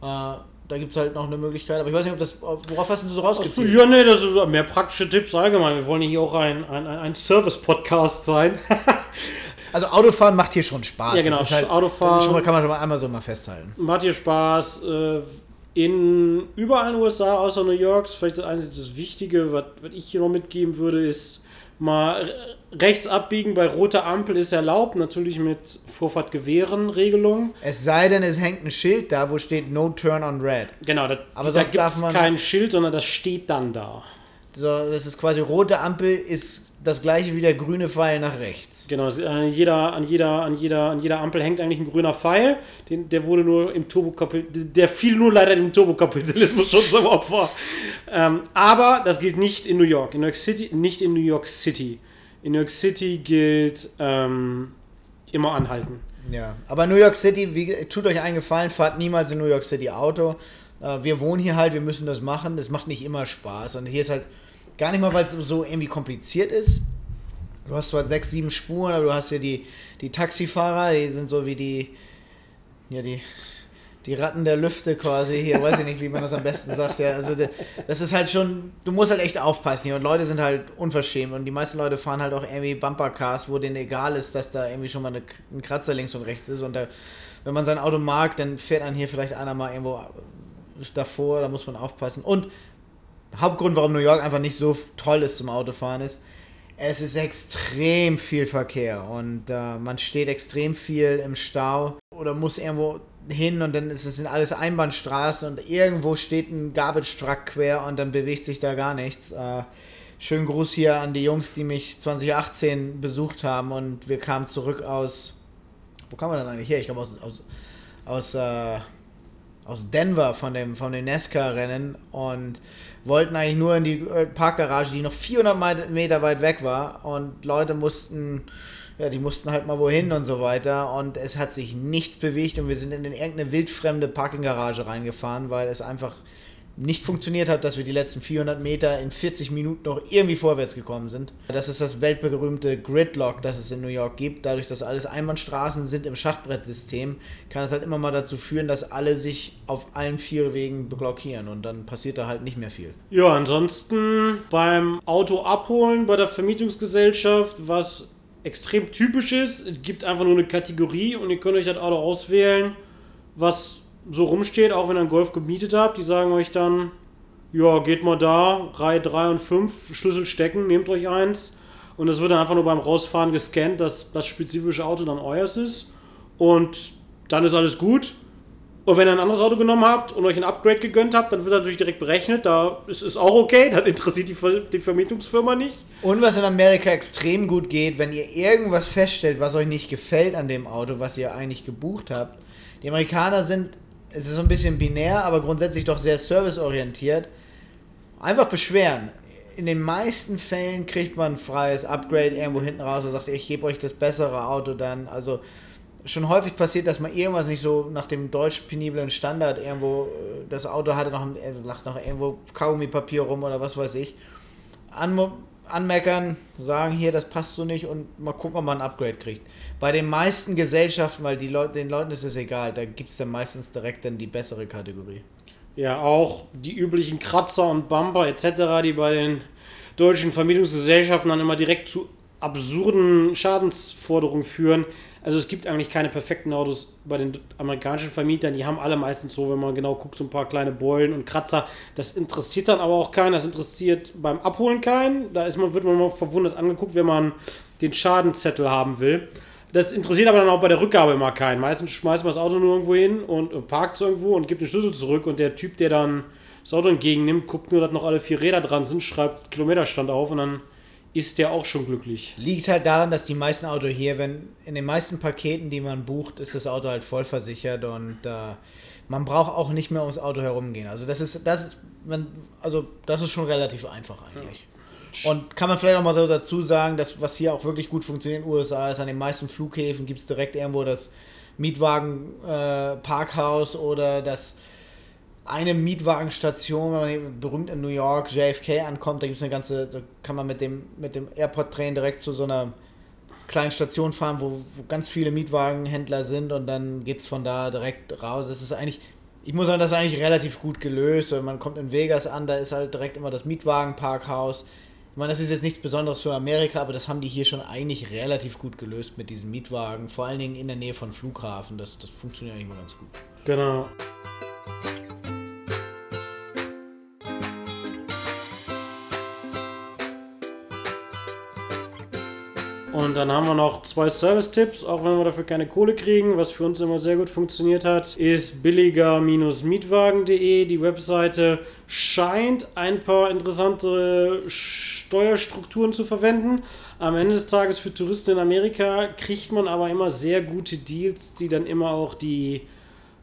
da gibt es halt noch eine Möglichkeit, aber ich weiß nicht, ob das, worauf hast du so rausgezogen? ja, nee, das ist mehr praktische Tipps allgemein. Wir wollen hier auch ein, ein, ein Service-Podcast sein. <laughs> Also Autofahren macht hier schon Spaß. Ja, genau, Das halt, Autofahren- schon mal, kann man schon mal einmal so mal festhalten. Macht dir Spaß. Äh, in überall in den USA, außer New York, ist vielleicht das einzige das Wichtige, was, was ich hier noch mitgeben würde, ist mal re- rechts abbiegen bei roter Ampel ist erlaubt, natürlich mit Vorfahrt-Gewähren-Regelung. Es sei denn, es hängt ein Schild da, wo steht No Turn on Red. Genau, da, Aber da gibt es kein Schild, sondern das steht dann da. So, das ist quasi rote Ampel ist das gleiche wie der grüne Pfeil nach rechts. Genau, an jeder, an jeder, an jeder, an jeder Ampel hängt eigentlich ein grüner Pfeil. Den, der wurde nur im Turbokapital, der fiel nur leider dem Turbokapitalismus <laughs> schon zum Opfer. Ähm, aber das gilt nicht in New York. In New York City, nicht in New York City. In New York City gilt ähm, immer anhalten. Ja, aber New York City, wie, tut euch einen Gefallen, fahrt niemals in New York City Auto. Äh, wir wohnen hier halt, wir müssen das machen. Das macht nicht immer Spaß. Und hier ist halt gar nicht mal, weil es so irgendwie kompliziert ist. Du hast zwar sechs, sieben Spuren, aber du hast hier die, die Taxifahrer, die sind so wie die, ja, die, die Ratten der Lüfte quasi hier, weiß ich nicht, wie man das am besten sagt. Ja, also das ist halt schon, du musst halt echt aufpassen hier. Und Leute sind halt unverschämt. Und die meisten Leute fahren halt auch irgendwie Bumpercars, wo denen egal ist, dass da irgendwie schon mal eine, ein Kratzer links und rechts ist. Und da, wenn man sein Auto mag, dann fährt dann hier vielleicht einer mal irgendwo davor, da muss man aufpassen. Und Hauptgrund, warum New York einfach nicht so toll ist zum Autofahren ist, es ist extrem viel Verkehr und äh, man steht extrem viel im Stau oder muss irgendwo hin und dann ist es sind alles Einbahnstraßen und irgendwo steht ein Garbage Truck quer und dann bewegt sich da gar nichts. Äh, schönen Gruß hier an die Jungs, die mich 2018 besucht haben und wir kamen zurück aus, wo kamen wir denn eigentlich her? Ich glaube aus, aus, aus, äh, aus Denver von dem, von dem NASCAR-Rennen und wollten eigentlich nur in die äh, Parkgarage, die noch 400 Meit- Meter weit weg war. Und Leute mussten, ja, die mussten halt mal wohin und so weiter. Und es hat sich nichts bewegt. Und wir sind in irgendeine wildfremde Parkinggarage reingefahren, weil es einfach nicht funktioniert hat, dass wir die letzten 400 Meter in 40 Minuten noch irgendwie vorwärts gekommen sind. Das ist das weltberühmte Gridlock, das es in New York gibt. Dadurch, dass alles Einbahnstraßen sind im Schachbrettsystem, kann es halt immer mal dazu führen, dass alle sich auf allen vier Wegen blockieren und dann passiert da halt nicht mehr viel. Ja, ansonsten beim Auto abholen bei der Vermietungsgesellschaft, was extrem typisch ist, es gibt einfach nur eine Kategorie und ihr könnt euch das Auto auswählen, was so rumsteht, auch wenn ihr einen Golf gemietet habt. Die sagen euch dann, ja, geht mal da, Reihe 3 und 5, Schlüssel stecken, nehmt euch eins. Und es wird dann einfach nur beim Rausfahren gescannt, dass das spezifische Auto dann euers ist. Und dann ist alles gut. Und wenn ihr ein anderes Auto genommen habt und euch ein Upgrade gegönnt habt, dann wird das natürlich direkt berechnet. Da ist es auch okay, das interessiert die, Ver die Vermietungsfirma nicht. Und was in Amerika extrem gut geht, wenn ihr irgendwas feststellt, was euch nicht gefällt an dem Auto, was ihr eigentlich gebucht habt. Die Amerikaner sind, es ist so ein bisschen binär, aber grundsätzlich doch sehr serviceorientiert. Einfach beschweren. In den meisten Fällen kriegt man ein freies Upgrade irgendwo hinten raus und sagt, ich gebe euch das bessere Auto dann. Also schon häufig passiert, dass man irgendwas nicht so nach dem deutsch peniblen Standard irgendwo, äh, das Auto hatte noch, äh, lag noch irgendwo Kaugummipapier rum oder was weiß ich. Anmo anmeckern, sagen hier, das passt so nicht und mal gucken, ob man ein Upgrade kriegt. Bei den meisten Gesellschaften, weil die Leute, den Leuten ist es egal, da gibt es dann meistens direkt dann die bessere Kategorie. Ja, auch die üblichen Kratzer und Bumper etc., die bei den deutschen Vermietungsgesellschaften dann immer direkt zu absurden Schadensforderungen führen. Also es gibt eigentlich keine perfekten Autos bei den amerikanischen Vermietern. Die haben alle meistens so, wenn man genau guckt, so ein paar kleine Beulen und Kratzer. Das interessiert dann aber auch keinen. Das interessiert beim Abholen keinen. Da ist man, wird man mal verwundert angeguckt, wenn man den Schadenzettel haben will. Das interessiert aber dann auch bei der Rückgabe immer keinen. Meistens schmeißt man das Auto nur irgendwo hin und parkt es irgendwo und gibt den Schlüssel zurück. Und der Typ, der dann das Auto entgegennimmt, guckt nur, dass noch alle vier Räder dran sind, schreibt Kilometerstand auf und dann ist der auch schon glücklich. Liegt halt daran, dass die meisten Autos hier, wenn in den meisten Paketen, die man bucht, ist das Auto halt voll versichert und äh, man braucht auch nicht mehr ums Auto herumgehen. Also das ist, das ist, man, also das ist schon relativ einfach eigentlich. Und kann man vielleicht auch mal so dazu sagen, dass was hier auch wirklich gut funktioniert in den USA ist, an den meisten Flughäfen gibt es direkt irgendwo das Mietwagen-Parkhaus oder das eine Mietwagenstation, wenn man berühmt in New York JFK ankommt, da gibt es eine ganze, da kann man mit dem, mit dem Airport-Train direkt zu so einer kleinen Station fahren, wo, wo ganz viele Mietwagenhändler sind und dann geht es von da direkt raus. Das ist eigentlich, ich muss sagen, das ist eigentlich relativ gut gelöst. Man kommt in Vegas an, da ist halt direkt immer das Mietwagenparkhaus. Ich meine, das ist jetzt nichts Besonderes für Amerika, aber das haben die hier schon eigentlich relativ gut gelöst mit diesen Mietwagen, vor allen Dingen in der Nähe von Flughafen. Das, das funktioniert eigentlich mal ganz gut. Genau. Und dann haben wir noch zwei Service-Tipps, auch wenn wir dafür keine Kohle kriegen. Was für uns immer sehr gut funktioniert hat, ist billiger-mietwagen.de. Die Webseite scheint ein paar interessante Steuerstrukturen zu verwenden. Am Ende des Tages für Touristen in Amerika kriegt man aber immer sehr gute Deals, die dann immer auch die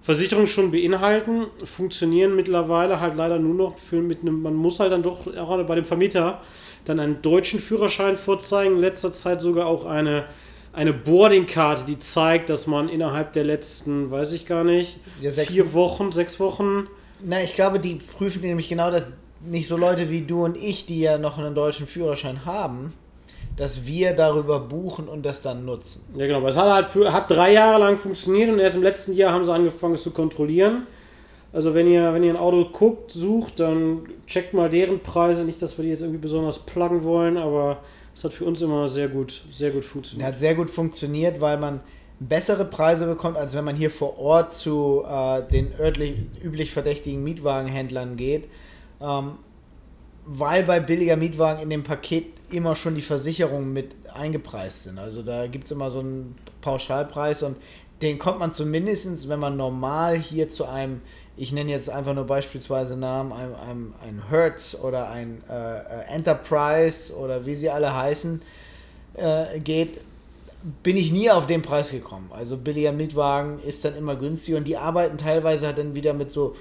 Versicherung schon beinhalten. Funktionieren mittlerweile halt leider nur noch für mit einem, man muss halt dann doch auch bei dem Vermieter dann einen deutschen Führerschein vorzeigen, in letzter Zeit sogar auch eine, eine Boardingkarte, die zeigt, dass man innerhalb der letzten, weiß ich gar nicht, Ja, vier Wochen, sechs Wochen, Na, ich glaube, die prüfen nämlich genau das, nicht so Leute wie du und ich, die ja noch einen deutschen Führerschein haben, dass wir darüber buchen und das dann nutzen. ja genau, es hat halt für, hat drei Jahre lang funktioniert und erst im letzten Jahr haben sie angefangen, es zu kontrollieren. Also wenn ihr, wenn ihr ein Auto guckt, sucht, dann checkt mal deren Preise. Nicht, dass wir die jetzt irgendwie besonders pluggen wollen, aber es hat für uns immer sehr gut, sehr gut funktioniert. hat sehr gut funktioniert, weil man bessere Preise bekommt, als wenn man hier vor Ort zu äh, den örtlich, üblich verdächtigen Mietwagenhändlern geht. Ähm, weil bei billiger Mietwagen in dem Paket immer schon die Versicherungen mit eingepreist sind. Also da gibt es immer so einen Pauschalpreis und den kommt man zumindest, wenn man normal hier zu einem, ich nenne jetzt einfach nur beispielsweise Namen, einem, einem, ein Hertz oder ein äh, Enterprise oder wie sie alle heißen, äh, geht, bin ich nie auf den Preis gekommen. Also billiger Mietwagen ist dann immer günstig und die arbeiten teilweise dann wieder mit so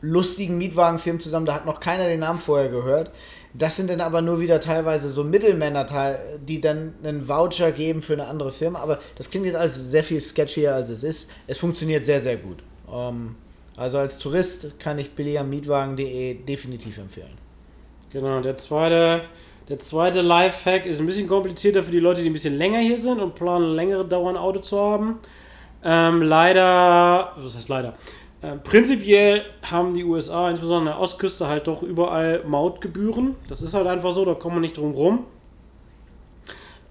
lustigen Mietwagenfirmen zusammen, da hat noch keiner den Namen vorher gehört. Das sind dann aber nur wieder teilweise so Mittelmänner, die dann einen Voucher geben für eine andere Firma. Aber das klingt jetzt alles sehr viel sketchier, als es ist. Es funktioniert sehr, sehr gut. Ähm, also als Tourist kann ich billigermietwagen.de definitiv empfehlen. Genau, der zweite, der zweite Lifehack ist ein bisschen komplizierter für die Leute, die ein bisschen länger hier sind und planen, längere Dauer ein Auto zu haben. Ähm, leider, was heißt leider? Ähm, prinzipiell haben die USA, insbesondere an der Ostküste, halt doch überall Mautgebühren. Das ist halt einfach so, da kommen wir nicht drum rum.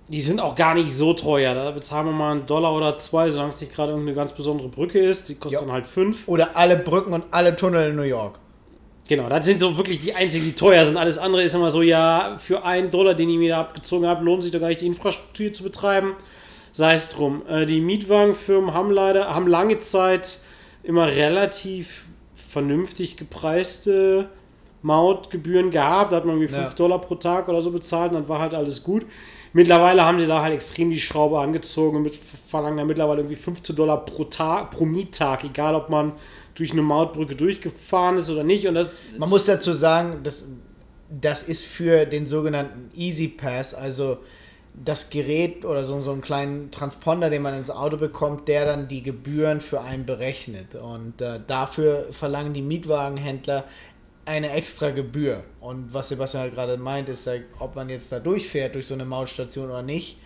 Die sind auch gar nicht so teuer. Da bezahlen wir mal einen Dollar oder zwei, solange es nicht gerade irgendeine ganz besondere Brücke ist. Die kostet Ja. dann halt fünf. Oder alle Brücken und alle Tunnel in New York. Genau, das sind so wirklich die einzigen, die teuer sind. Alles andere ist immer so, ja, für einen Dollar, den ich mir da abgezogen habe, lohnt sich doch gar nicht, die Infrastruktur zu betreiben. Sei es drum. Äh, die Mietwagenfirmen haben leider, haben lange Zeit immer relativ vernünftig gepreiste Mautgebühren gehabt. Da hat man irgendwie Ja. 5 Dollar pro Tag oder so bezahlt und dann war halt alles gut. Mittlerweile haben die da halt extrem die Schraube angezogen und mit, verlangen da mittlerweile irgendwie 15 Dollar pro Tag, pro Miettag, egal ob man durch eine Mautbrücke durchgefahren ist oder nicht. Und das Man muss dazu sagen, das, das ist für den sogenannten Easy Pass, also das Gerät oder so, so einen kleinen Transponder, den man ins Auto bekommt, der dann die Gebühren für einen berechnet. Und äh, dafür verlangen die Mietwagenhändler eine extra Gebühr. Und was Sebastian halt gerade meint, ist, halt, ob man jetzt da durchfährt durch so eine Mautstation oder nicht,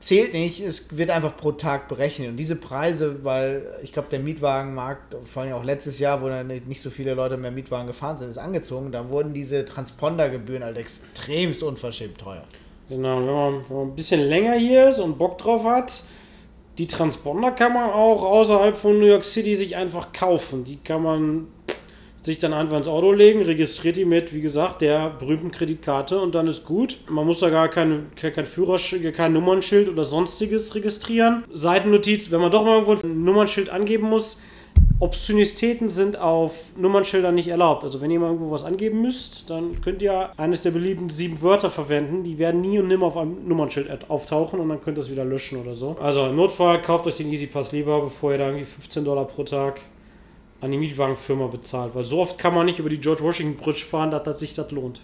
zählt nicht, es wird einfach pro Tag berechnet. Und diese Preise, weil ich glaube, der Mietwagenmarkt, vor allem auch letztes Jahr, wo dann nicht so viele Leute mehr Mietwagen gefahren sind, ist angezogen. Da wurden diese Transpondergebühren halt extremst unverschämt teuer. Genau, wenn man, wenn man ein bisschen länger hier ist und Bock drauf hat, die Transponder kann man auch außerhalb von New York City sich einfach kaufen. Die kann man sich dann einfach ins Auto legen, registriert die mit, wie gesagt, der berühmten Kreditkarte und dann ist gut. Man muss da gar kein, kein Führerschild, kein Nummernschild oder sonstiges registrieren. Seitennotiz, wenn man doch mal irgendwo ein Nummernschild angeben muss, Obszönitäten sind auf Nummernschildern nicht erlaubt. Also wenn ihr mal irgendwo was angeben müsst, dann könnt ihr eines der beliebten sieben Wörter verwenden. Die werden nie und nimmer auf einem Nummernschild auftauchen und dann könnt ihr es wieder löschen oder so. Also im Notfall kauft euch den Easy Pass lieber, bevor ihr da irgendwie 15 Dollar pro Tag an die Mietwagenfirma bezahlt. Weil so oft kann man nicht über die George Washington Bridge fahren, dass das sich das lohnt.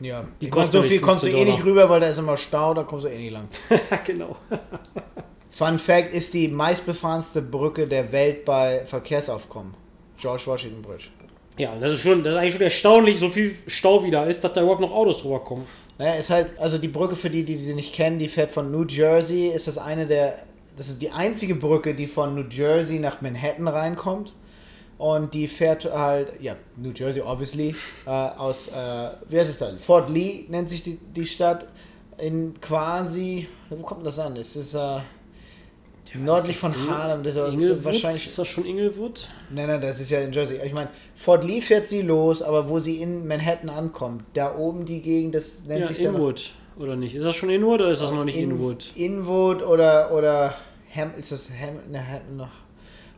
Ja, Die die kosten so viel kommst du 15 eh nicht rüber, weil da ist immer Stau, da kommst du eh nicht lang. genau. <laughs> <laughs> Fun Fact ist die meistbefahrenste Brücke der Welt bei Verkehrsaufkommen. George Washington Bridge. Ja, das ist schon, das ist eigentlich schon erstaunlich, so viel Stau wie da ist, dass da überhaupt noch Autos drüber kommen. Naja, ist halt, also die Brücke für die, die sie nicht kennen, die fährt von New Jersey, ist das eine der, das ist die einzige Brücke, die von New Jersey nach Manhattan reinkommt. Und die fährt halt, ja, New Jersey, obviously, äh, aus, äh, wie heißt es dann? Fort Lee nennt sich die, die Stadt. In quasi, wo kommt das an? Ist es, äh, nördlich von Harlem. Das ist wahrscheinlich. Ist das schon Inglewood? Nein, nein, das ist ja in Jersey. Ich meine, Fort Lee fährt sie los, aber wo sie in Manhattan ankommt, da oben die Gegend, das nennt Ja, sich dann Inwood. Oder nicht? Ist das schon Inwood oder ist das noch nicht In- Inwood? Inwood oder, oder Ham, ist das Ham, ne, Ham, noch,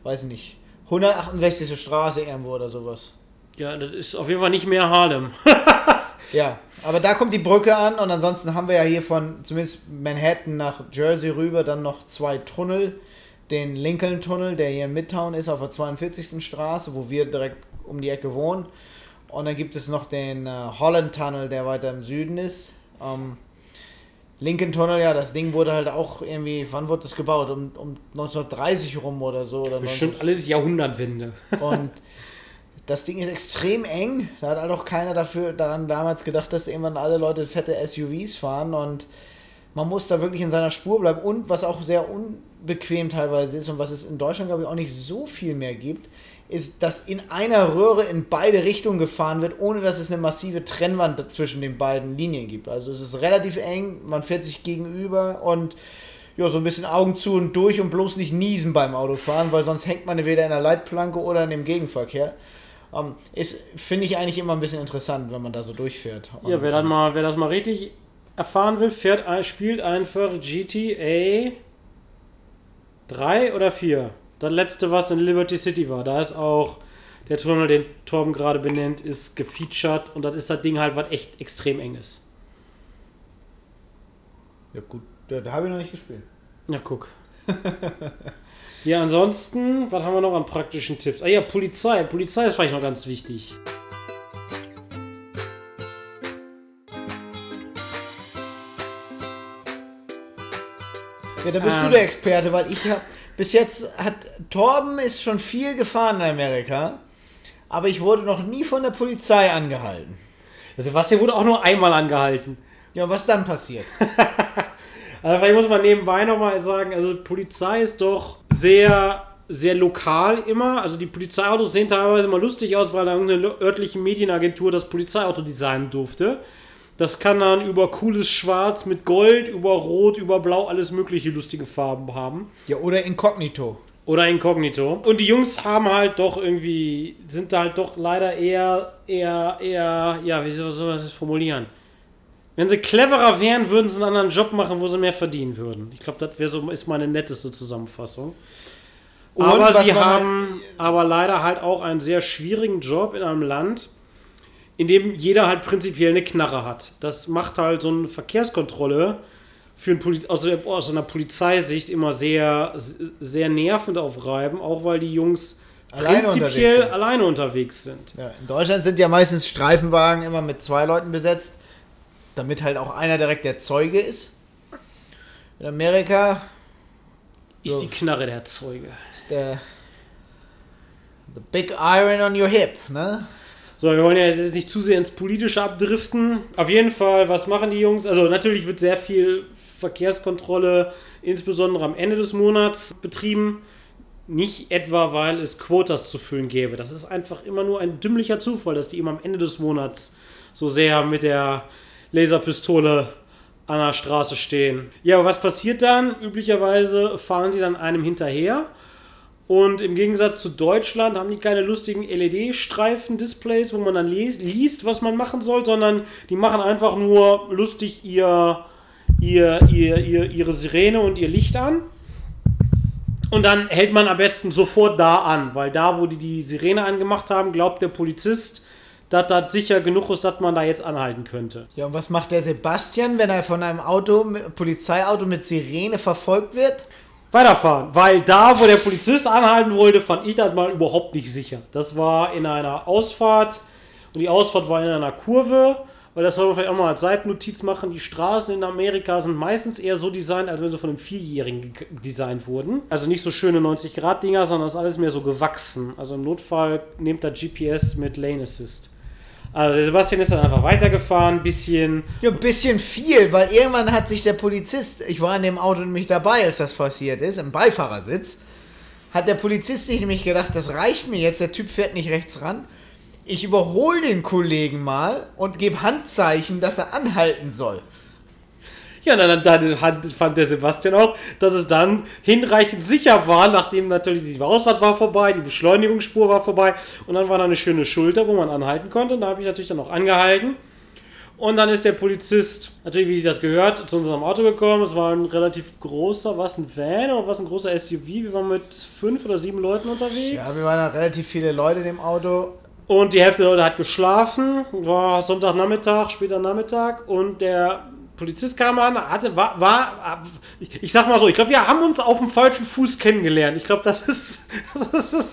weiß nicht. 168. Straße irgendwo oder sowas. Ja, das ist auf jeden Fall nicht mehr Harlem. <laughs> Ja, aber da kommt die Brücke an und ansonsten haben wir ja hier von zumindest Manhattan nach Jersey rüber dann noch zwei Tunnel. Den Lincoln-Tunnel, der hier in Midtown ist, auf der 42. Straße, wo wir direkt um die Ecke wohnen. Und dann gibt es noch den äh, Holland-Tunnel, der weiter im Süden ist. Ähm, Lincoln-Tunnel, ja, das Ding wurde halt auch irgendwie, wann wurde das gebaut? Um, um 1930 rum oder so. Oder Bestimmt alles Jahrhundertwende. <laughs> und das Ding ist extrem eng. Da hat halt auch keiner dafür daran damals gedacht, dass irgendwann alle Leute fette SUVs fahren und man muss da wirklich in seiner Spur bleiben. Und was auch sehr unbequem teilweise ist und was es in Deutschland, glaube ich, auch nicht so viel mehr gibt, ist, dass in einer Röhre in beide Richtungen gefahren wird, ohne dass es eine massive Trennwand zwischen den beiden Linien gibt. Also es ist relativ eng, man fährt sich gegenüber und ja, so ein bisschen Augen zu und durch und bloß nicht niesen beim Autofahren, weil sonst hängt man entweder in der Leitplanke oder in dem Gegenverkehr. Ähm, ist, finde ich eigentlich immer ein bisschen interessant, wenn man da so durchfährt. Ja, Und, wer, dann mal, wer das mal richtig erfahren will, fährt spielt einfach GTA 3 oder 4. Das letzte, was in Liberty City war. Da ist auch der Tunnel, den Torben gerade benennt, ist gefeatured und das ist das Ding halt, was echt extrem eng ist. Ja, gut, da, da habe ich noch nicht gespielt. Ja, guck. <laughs> ja, ansonsten, was haben wir noch an praktischen Tipps? Ah ja, Polizei. Polizei ist vielleicht noch ganz wichtig. Ja, da bist Ähm. du der Experte, weil ich habe bis jetzt hat Torben ist schon viel gefahren in Amerika, aber ich wurde noch nie von der Polizei angehalten. Der Sebastian wurde auch nur einmal angehalten. Ja, was dann passiert? <laughs> Also vielleicht muss man nebenbei nochmal sagen, also Polizei ist doch sehr, sehr lokal immer. Also die Polizeiautos sehen teilweise mal lustig aus, weil da irgendeine örtliche Medienagentur das Polizeiauto designen durfte. Das kann dann über cooles Schwarz mit Gold, über Rot, über Blau alles mögliche lustige Farben haben. Ja, oder Inkognito. Oder Inkognito. Und die Jungs haben halt doch irgendwie, sind da halt doch leider eher, eher, eher, ja, wie soll man das formulieren? Wenn sie cleverer wären, würden sie einen anderen Job machen, wo sie mehr verdienen würden. Ich glaube, das wäre so, ist meine netteste Zusammenfassung. Und aber sie man halt- haben aber leider halt auch einen sehr schwierigen Job in einem Land, in dem jeder halt prinzipiell eine Knarre hat. Das macht halt so eine Verkehrskontrolle für einen aus, aus einer Polizeisicht immer sehr, sehr nervend aufreiben, auch weil die Jungs Alleine unterwegs prinzipiell sind. alleine unterwegs sind. Ja, in Deutschland sind ja meistens Streifenwagen immer mit zwei Leuten besetzt, damit halt auch einer direkt der Zeuge ist. In Amerika Ist So. die Knarre der Zeuge. ist der the big iron on your hip, ne? So, wir wollen ja jetzt nicht zu sehr ins Politische abdriften. Auf jeden Fall, was machen die Jungs? Also natürlich wird sehr viel Verkehrskontrolle, insbesondere am Ende des Monats, betrieben. Nicht etwa, weil es Quotas zu füllen gäbe. Das ist einfach immer nur ein dümmlicher Zufall, dass die immer am Ende des Monats so sehr mit der Laserpistole an der Straße stehen. Ja, aber was passiert dann? Üblicherweise fahren sie dann einem hinterher. Und im Gegensatz zu Deutschland haben die keine lustigen LED-Streifen-Displays, wo man dann liest, was man machen soll, sondern die machen einfach nur lustig ihr, ihr, ihr, ihr, ihre Sirene und ihr Licht an. Und dann hält man am besten sofort da an, weil da, wo die die Sirene angemacht haben, glaubt der Polizist, dass das sicher genug ist, dass man da jetzt anhalten könnte. Ja, und was macht der Sebastian, wenn er von einem Auto, Polizeiauto mit Sirene verfolgt wird? weiterfahren, weil da, wo der Polizist anhalten wollte, fand ich das mal überhaupt nicht sicher. Das war in einer Ausfahrt und die Ausfahrt war in einer Kurve weil das soll man vielleicht auch mal als Seitennotiz machen. Die Straßen in Amerika sind meistens eher so designt, als wenn sie von einem Vierjährigen ge- designt wurden. Also nicht so schöne 90-Grad-Dinger, sondern es ist alles mehr so gewachsen. Also im Notfall nehmt da GPS mit Lane Assist. Also Sebastian ist dann einfach weitergefahren, bisschen Ja, ein bisschen viel, weil irgendwann hat sich der Polizist, ich war in dem Auto nämlich dabei, als das passiert ist, im Beifahrersitz, hat der Polizist sich nämlich gedacht, das reicht mir jetzt, der Typ fährt nicht rechts ran. Ich überhole den Kollegen mal und gebe Handzeichen, dass er anhalten soll. Ja, dann, dann hat- fand der Sebastian auch, dass es dann hinreichend sicher war, nachdem natürlich die Ausfahrt war vorbei, die Beschleunigungsspur war vorbei und dann war da eine schöne Schulter, wo man anhalten konnte. Und da habe ich natürlich dann auch angehalten. Und dann ist der Polizist, natürlich wie sich das gehört, zu unserem Auto gekommen. Es war ein relativ großer, was ein Van oder was ein großer SUV. Wir waren mit fünf oder sieben Leuten unterwegs. Ja, wir waren da relativ viele Leute in dem Auto. Und die Hälfte der Leute hat geschlafen, war Sonntagnachmittag, später Nachmittag und der Polizist kam an, hatte, war, war, ich, ich sag mal so, ich glaube, wir haben uns auf dem falschen Fuß kennengelernt. Ich glaube, das ist, <laughs> das ist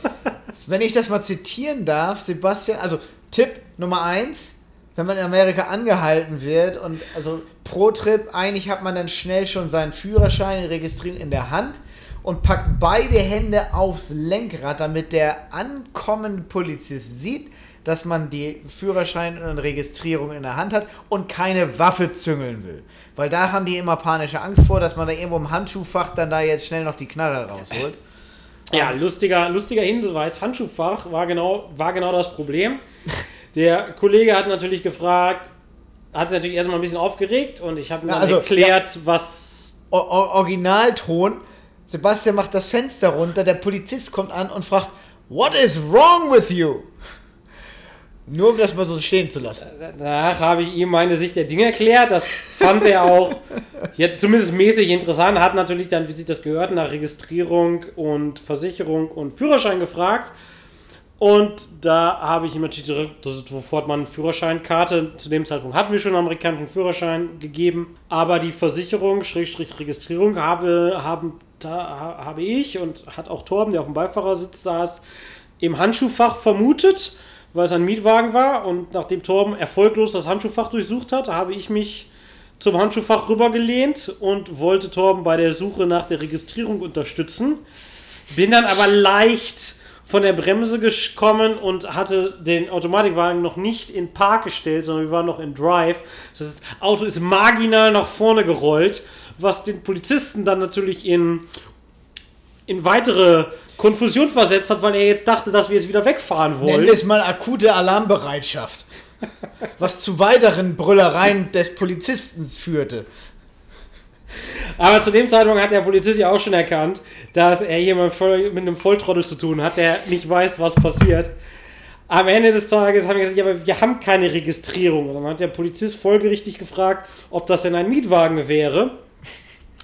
Wenn ich das mal zitieren darf, Sebastian, also Tipp Nummer eins, wenn man in Amerika angehalten wird und also pro Trip, eigentlich hat man dann schnell schon seinen Führerschein, die Registrierung in der Hand und packt beide Hände aufs Lenkrad, damit der ankommende Polizist sieht, dass man die Führerschein und Registrierung in der Hand hat und keine Waffe züngeln will. Weil da haben die immer panische Angst vor, dass man da irgendwo im Handschuhfach dann da jetzt schnell noch die Knarre rausholt. ja, lustiger, lustiger Hinweis. Handschuhfach war genau, war genau das Problem. Der Kollege hat natürlich gefragt, hat sich natürlich erstmal ein bisschen aufgeregt und ich habe ihm Ja, also, erklärt, was O- O- Originalton. Sebastian macht das Fenster runter, der Polizist kommt an und fragt, What is wrong with you? Nur um das mal so stehen zu lassen. Danach habe ich ihm meine Sicht der Dinge erklärt. Das fand er auch <laughs> jetzt zumindest mäßig interessant. Hat natürlich dann, wie sich das gehört, nach Registrierung und Versicherung und Führerschein gefragt. Und da habe ich ihm natürlich sofort mal eine Führerscheinkarte. Zu dem Zeitpunkt hatten wir schon einen amerikanischen Führerschein gegeben. Aber die Versicherung, Schrägstrich Registrierung, habe, haben, da, ha- habe ich und hat auch Torben, der auf dem Beifahrersitz saß, im Handschuhfach vermutet, weil es ein Mietwagen war. Und nachdem Torben erfolglos das Handschuhfach durchsucht hat, habe ich mich zum Handschuhfach rübergelehnt und wollte Torben bei der Suche nach der Registrierung unterstützen. Bin dann aber leicht von der Bremse gekommen und hatte den Automatikwagen noch nicht in Park gestellt, sondern wir waren noch in Drive. Das Auto ist marginal nach vorne gerollt, was den Polizisten dann natürlich in, in weitere Konfusion versetzt hat, weil er jetzt dachte, dass wir jetzt wieder wegfahren wollen. wir es mal akute Alarmbereitschaft. Was zu weiteren Brüllereien des Polizisten führte. Aber zu dem Zeitpunkt hat der Polizist ja auch schon erkannt, dass er hier mit einem Volltrottel zu tun hat, der nicht weiß, was passiert. Am Ende des Tages haben wir gesagt, ja, aber wir haben keine Registrierung. Und dann hat der Polizist folgerichtig gefragt, ob das denn ein Mietwagen wäre.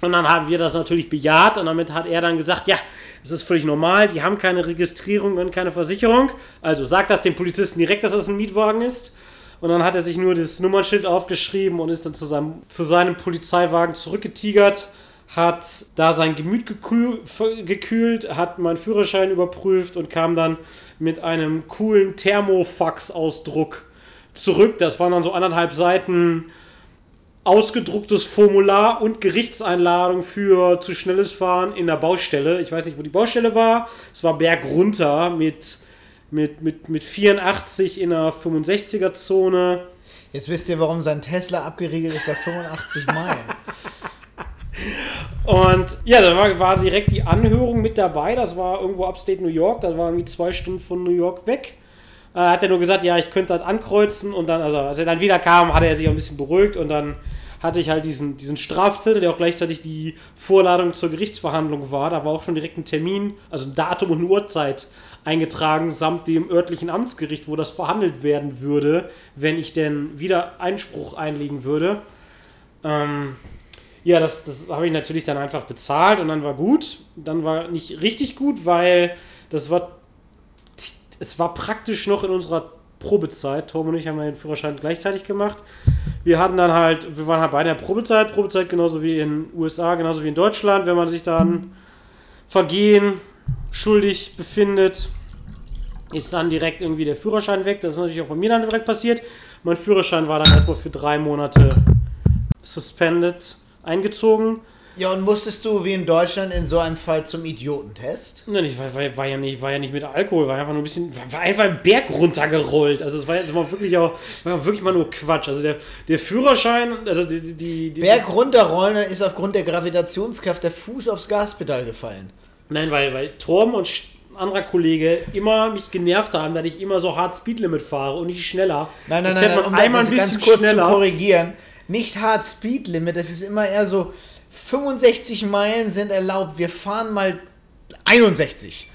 Und dann haben wir das natürlich bejaht und damit hat er dann gesagt, ja, es ist völlig normal, die haben keine Registrierung und keine Versicherung. Also sagt das dem Polizisten direkt, dass das ein Mietwagen ist. Und dann hat er sich nur das Nummernschild aufgeschrieben und ist dann zu seinem, zu seinem Polizeiwagen zurückgetigert, hat da sein Gemüt gekühl, gekühlt, hat meinen Führerschein überprüft und kam dann mit einem coolen Thermofax-Ausdruck zurück. Das waren dann so anderthalb Seiten ausgedrucktes Formular und Gerichtseinladung für zu schnelles Fahren in der Baustelle. Ich weiß nicht, wo die Baustelle war. Es war bergunter mit, mit, mit, mit 84 in der 65er-Zone. Jetzt wisst ihr, warum sein Tesla abgeriegelt ist bei 85 Meilen. Und ja, da war, war direkt die Anhörung mit dabei. Das war irgendwo upstate New York. Das war irgendwie zwei Stunden von New York weg. Äh, hat er nur gesagt, ja, ich könnte das ankreuzen. Und dann, also als er dann wieder kam, hat er sich auch ein bisschen beruhigt. Und dann hatte ich halt diesen, diesen Strafzettel, der auch gleichzeitig die Vorladung zur Gerichtsverhandlung war. Da war auch schon direkt ein Termin, also ein Datum und eine Uhrzeit eingetragen, samt dem örtlichen Amtsgericht, wo das verhandelt werden würde, wenn ich denn wieder Einspruch einlegen würde. Ähm, ja, das, das habe ich natürlich dann einfach bezahlt und dann war gut. Dann war nicht richtig gut, weil das war, es war praktisch noch in unserer Probezeit. Tom und ich haben den Führerschein gleichzeitig gemacht. Wir hatten dann halt, wir waren halt bei der Probezeit, Probezeit genauso wie in USA, genauso wie in Deutschland, wenn man sich dann Vergehen schuldig befindet, ist dann direkt irgendwie der Führerschein weg. Das ist natürlich auch bei mir dann direkt passiert. Mein Führerschein war dann erstmal für drei Monate suspended eingezogen. Ja, und musstest du wie in Deutschland in so einem Fall zum Idiotentest? Nein, ich war, war, war, ja nicht, war ja nicht mit Alkohol, war einfach nur ein bisschen, war, einfach einen Berg runtergerollt. Also es war jetzt mal wirklich auch, war wirklich mal nur Quatsch. Also der, der Führerschein, also die, die, die Berg runterrollen ist aufgrund der Gravitationskraft der Fuß aufs Gaspedal gefallen. Nein, weil, weil Torben und ein anderer Kollege immer mich genervt haben, dass ich immer so hart Speedlimit fahre und nicht schneller. Nein, nein, Jetzt nein, nein man einmal ein bisschen ganz kurz schneller. zu korrigieren. Nicht hart Speedlimit, das ist immer eher so 65 Meilen sind erlaubt. Wir fahren mal 61.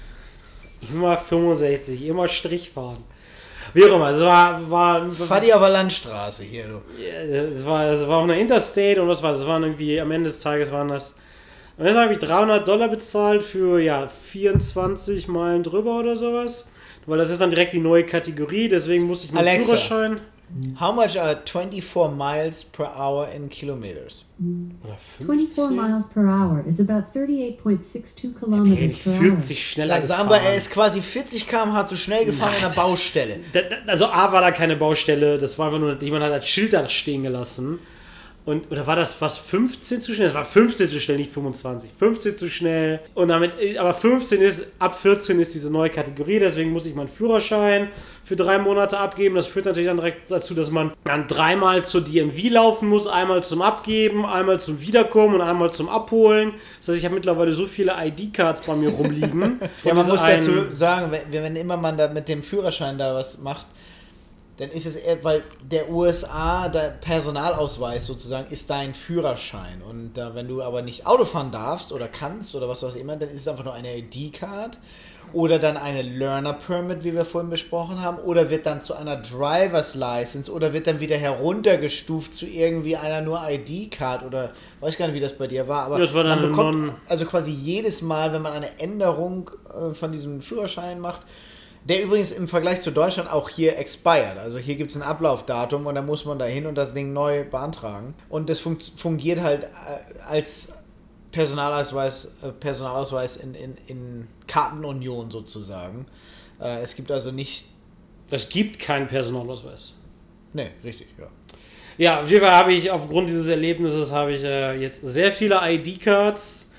Immer 65, immer Strich fahren. Wie auch immer, es war, war, Fahr die auf der Landstraße hier, du. es war, es war auf einer Interstate und was war das? Es waren irgendwie, am Ende des Tages waren das, am Ende habe ich 300 Dollar bezahlt für, ja, 24 Meilen drüber oder sowas. Weil das ist dann direkt die neue Kategorie, deswegen musste ich meinen Alexa. Führerschein. How much are 24 miles per hour in kilometers? Oder 24 miles per hour is about 38.62 Okay, kilometers per hour. 40 schneller Also sagen gefahren. wir, er ist quasi 40 km/h zu schnell gefahren Nein, in einer das- Baustelle. Da, da, also A war da keine Baustelle, das war einfach nur, jemand hat das Schild da stehen gelassen. Und, oder war das was 15 zu schnell? Es war 15 zu schnell, nicht 25. 15 zu schnell. Und damit, aber 15 ist, ab 14 ist diese neue Kategorie, deswegen muss ich meinen Führerschein für drei Monate abgeben. Das führt natürlich dann direkt dazu, dass man dann dreimal zur DMV laufen muss, einmal zum Abgeben, einmal zum Wiederkommen und einmal zum Abholen. Das heißt, ich habe mittlerweile so viele ID-Cards bei mir rumliegen. <laughs> Ja, man muss dazu sagen, wenn, wenn immer man da mit dem Führerschein da was macht, dann ist es eher, weil der USA, der Personalausweis sozusagen, ist dein Führerschein. Und äh, wenn du aber nicht Auto fahren darfst oder kannst oder was auch immer, dann ist es einfach nur eine ID-Card oder dann eine Learner Permit, wie wir vorhin besprochen haben, oder wird dann zu einer Driver's License oder wird dann wieder heruntergestuft zu irgendwie einer nur ID-Card oder weiß gar nicht, wie das bei dir war, aber war dann man bekommt also quasi jedes Mal, wenn man eine Änderung äh, von diesem Führerschein macht, der übrigens im Vergleich zu Deutschland auch hier expired. Also hier gibt es ein Ablaufdatum und dann muss man da hin und das Ding neu beantragen. Und das funkt, fungiert halt äh, als Personalausweis, äh, Personalausweis in, in, in Kartenunion sozusagen. Äh, es gibt also nicht. Es gibt keinen Personalausweis. Ne, richtig, ja. Ja, auf jeden Fall habe ich aufgrund dieses Erlebnisses habe ich äh, jetzt sehr viele ID-Cards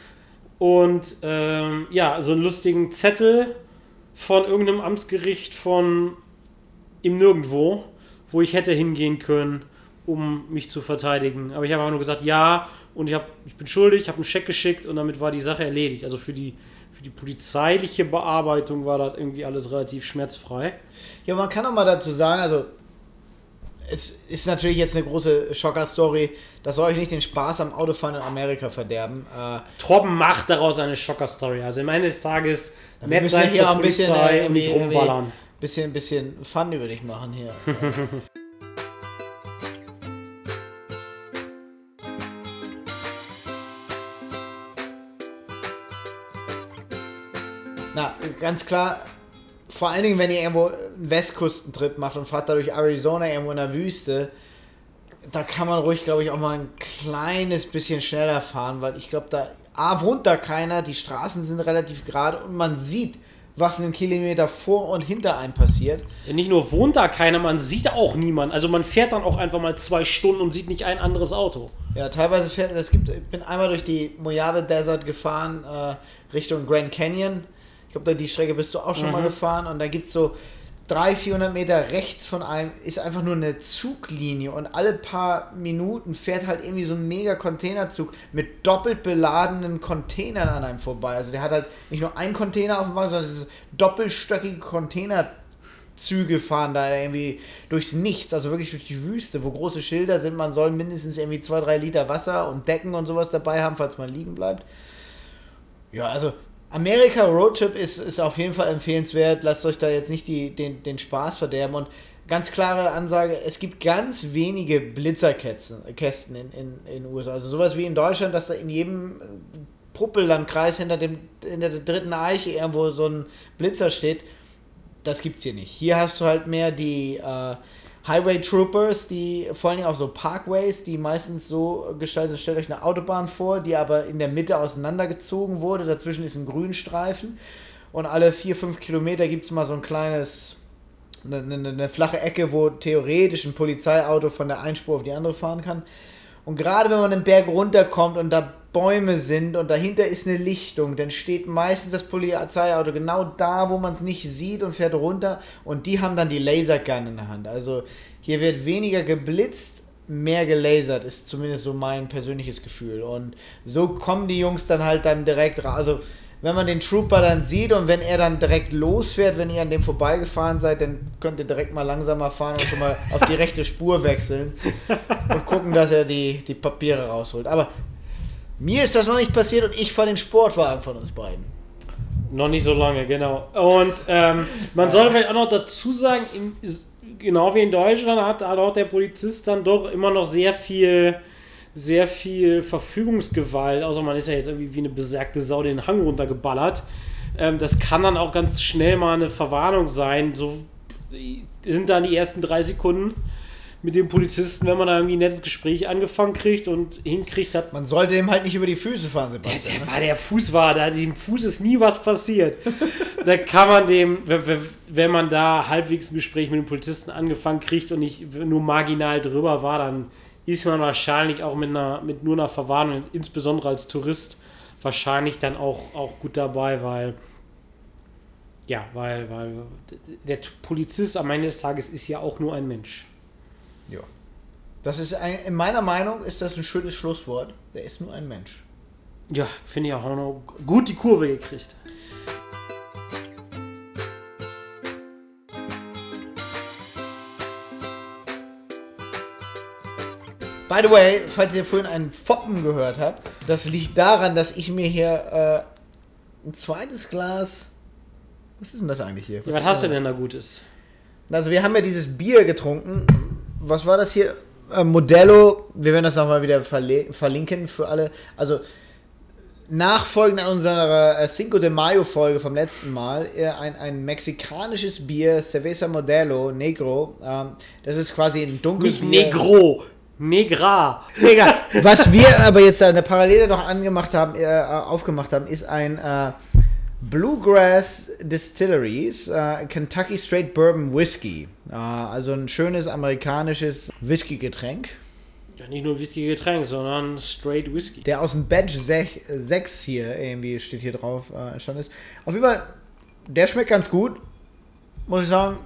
und ähm, ja, so einen lustigen Zettel von irgendeinem Amtsgericht von im Nirgendwo, wo ich hätte hingehen können, um mich zu verteidigen. Aber ich habe einfach nur gesagt, ja, und ich, hab, ich bin schuldig, ich habe einen Scheck geschickt und damit war die Sache erledigt. Also für die, für die polizeiliche Bearbeitung war das irgendwie alles relativ schmerzfrei. Ja, man kann auch mal dazu sagen, also es ist natürlich jetzt eine große Schocker-Story. Das soll euch nicht den Spaß am Autofahren in Amerika verderben. Äh, Torben macht daraus eine Schocker-Story. Also am Ende des Tages nett sein hier zur auch ein bisschen, äh, und nicht irgendwie- rumballern. bisschen, bisschen Fun über dich machen hier. <laughs> Na, ganz klar, vor allen Dingen, wenn ihr irgendwo einen Westkustentrip macht und fahrt da durch Arizona irgendwo in der Wüste, da kann man ruhig, glaube ich, auch mal ein kleines bisschen schneller fahren, weil ich glaube, da A, wohnt da keiner, die Straßen sind relativ gerade und man sieht, was einen Kilometer vor und hinter einem passiert. Nicht nur wohnt da keiner, man sieht auch niemanden. Also man fährt dann auch einfach mal zwei Stunden und sieht nicht ein anderes Auto. Ja, teilweise fährt es gibt, ich bin einmal durch die Mojave Desert gefahren, äh, Richtung Grand Canyon. Ich glaube, die Strecke bist du auch schon mal gefahren und da gibt es so 300, 400 Meter rechts von einem ist einfach nur eine Zuglinie und alle paar Minuten fährt halt irgendwie so ein mega Containerzug mit doppelt beladenen Containern an einem vorbei. Also der hat halt nicht nur einen Container auf dem Wagen, sondern es ist doppelstöckige Containerzüge fahren da irgendwie durchs Nichts, also wirklich durch die Wüste, wo große Schilder sind, man soll mindestens irgendwie zwei, drei Liter Wasser und Decken und sowas dabei haben, falls man liegen bleibt. Ja, also Amerika Roadtrip ist, ist auf jeden Fall empfehlenswert. Lasst euch da jetzt nicht die, den, den Spaß verderben. Und ganz klare Ansage, es gibt ganz wenige Blitzerkästen Kästen in, in, in USA. Also sowas wie in Deutschland, dass da in jedem Puppellandkreis hinter, dem, hinter der dritten Eiche irgendwo so ein Blitzer steht. Das gibt's hier nicht. Hier hast du halt mehr die äh, Highway Troopers, die vor allen Dingen auch so Parkways, die meistens so gestaltet sind. Stellt euch eine Autobahn vor, die aber in der Mitte auseinandergezogen wurde. Dazwischen ist ein Grünstreifen. und alle 4, 5 Kilometer gibt es mal so ein kleines, eine, eine, eine flache Ecke, wo theoretisch ein Polizeiauto von der einen Spur auf die andere fahren kann. Und gerade wenn man den Berg runterkommt und da Bäume sind und dahinter ist eine Lichtung, dann steht meistens das Polizeiauto genau da, wo man es nicht sieht und fährt runter und die haben dann die Lasergun in der Hand. Also hier wird weniger geblitzt, mehr gelasert, ist zumindest so mein persönliches Gefühl. Und so kommen die Jungs dann halt dann direkt raus. Also wenn man den Trooper dann sieht und wenn er dann direkt losfährt, wenn ihr an dem vorbeigefahren seid, dann könnt ihr direkt mal langsamer fahren und schon mal auf die rechte Spur wechseln <laughs> und gucken, dass er die, die Papiere rausholt. Aber mir ist das noch nicht passiert und ich fahre den Sportwagen von uns beiden. Noch nicht so lange, genau. Und ähm, man soll vielleicht auch noch dazu sagen, in, genau wie in Deutschland hat, hat auch der Polizist dann doch immer noch sehr viel sehr viel Verfügungsgewalt, außer man ist ja jetzt irgendwie wie eine besagte Sau den Hang runtergeballert. Ähm, das kann dann auch ganz schnell mal eine Verwarnung sein. So sind dann die ersten drei Sekunden mit dem Polizisten, wenn man da irgendwie ein nettes Gespräch angefangen kriegt und hinkriegt hat. Man sollte dem halt nicht über die Füße fahren, Sebastian. Der, der ne? war der Fuß war, da dem Fuß ist nie was passiert. <laughs> da kann man dem, wenn man da halbwegs ein Gespräch mit dem Polizisten angefangen kriegt und nicht nur marginal drüber war, dann ist man wahrscheinlich auch mit, einer, mit nur einer Verwarnung, insbesondere als Tourist, wahrscheinlich dann auch, auch gut dabei, weil ja, weil, weil der Polizist am Ende des Tages ist ja auch nur ein Mensch. Das ist ein, in meiner Meinung ist das ein schönes Schlusswort. Der ist nur ein Mensch. Ja, finde ich auch noch gut die Kurve gekriegt. By the way, falls ihr vorhin einen Foppen gehört habt, das liegt daran, dass ich mir hier äh, ein zweites Glas. Was ist denn das eigentlich hier? Was, ja, was hast du denn da Gutes? Also, wir haben ja dieses Bier getrunken. Was war das hier? Äh, Modello. Wir werden das nochmal wieder verlinken für alle. Also, nachfolgend an unserer äh, Cinco de Mayo Folge vom letzten Mal, äh, ein, ein mexikanisches Bier, Cerveza Modelo Negro. Ähm, das ist quasi ein dunkles Nicht Negro, Negra. Negra. <laughs> Was wir aber jetzt eine Parallele noch angemacht haben, äh, aufgemacht haben, ist ein äh, Bluegrass Distilleries äh, Kentucky Straight Bourbon Whiskey. Äh, also ein schönes amerikanisches Whisky-Getränk. Ja, nicht nur Whisky-Getränk, sondern Straight Whisky. Der aus dem Badge 6 hier irgendwie steht hier drauf äh, entstanden ist. Auf jeden Fall, der schmeckt ganz gut. Muss ich sagen.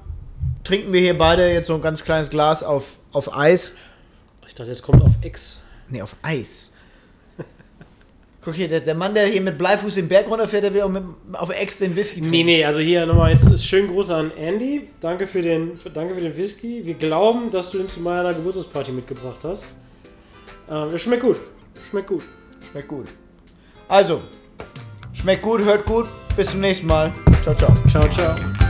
Trinken wir hier beide jetzt so ein ganz kleines Glas auf, auf Eis. Ich dachte, jetzt kommt auf Ex. Nee, auf Eis. Guck hier, der, der Mann, der hier mit Bleifuß den Berg runterfährt, der will auch mit, auf Ex den Whisky trinken. Nee, nee, also hier nochmal jetzt ist schön Gruß an Andy. Danke für, den, für, danke für den Whisky. Wir glauben, dass du ihn zu meiner Geburtstagsparty mitgebracht hast. Ähm, es schmeckt gut. Schmeckt gut. Schmeckt gut. Also, schmeckt gut, hört gut. Bis zum nächsten Mal. Ciao, ciao. Ciao, ciao.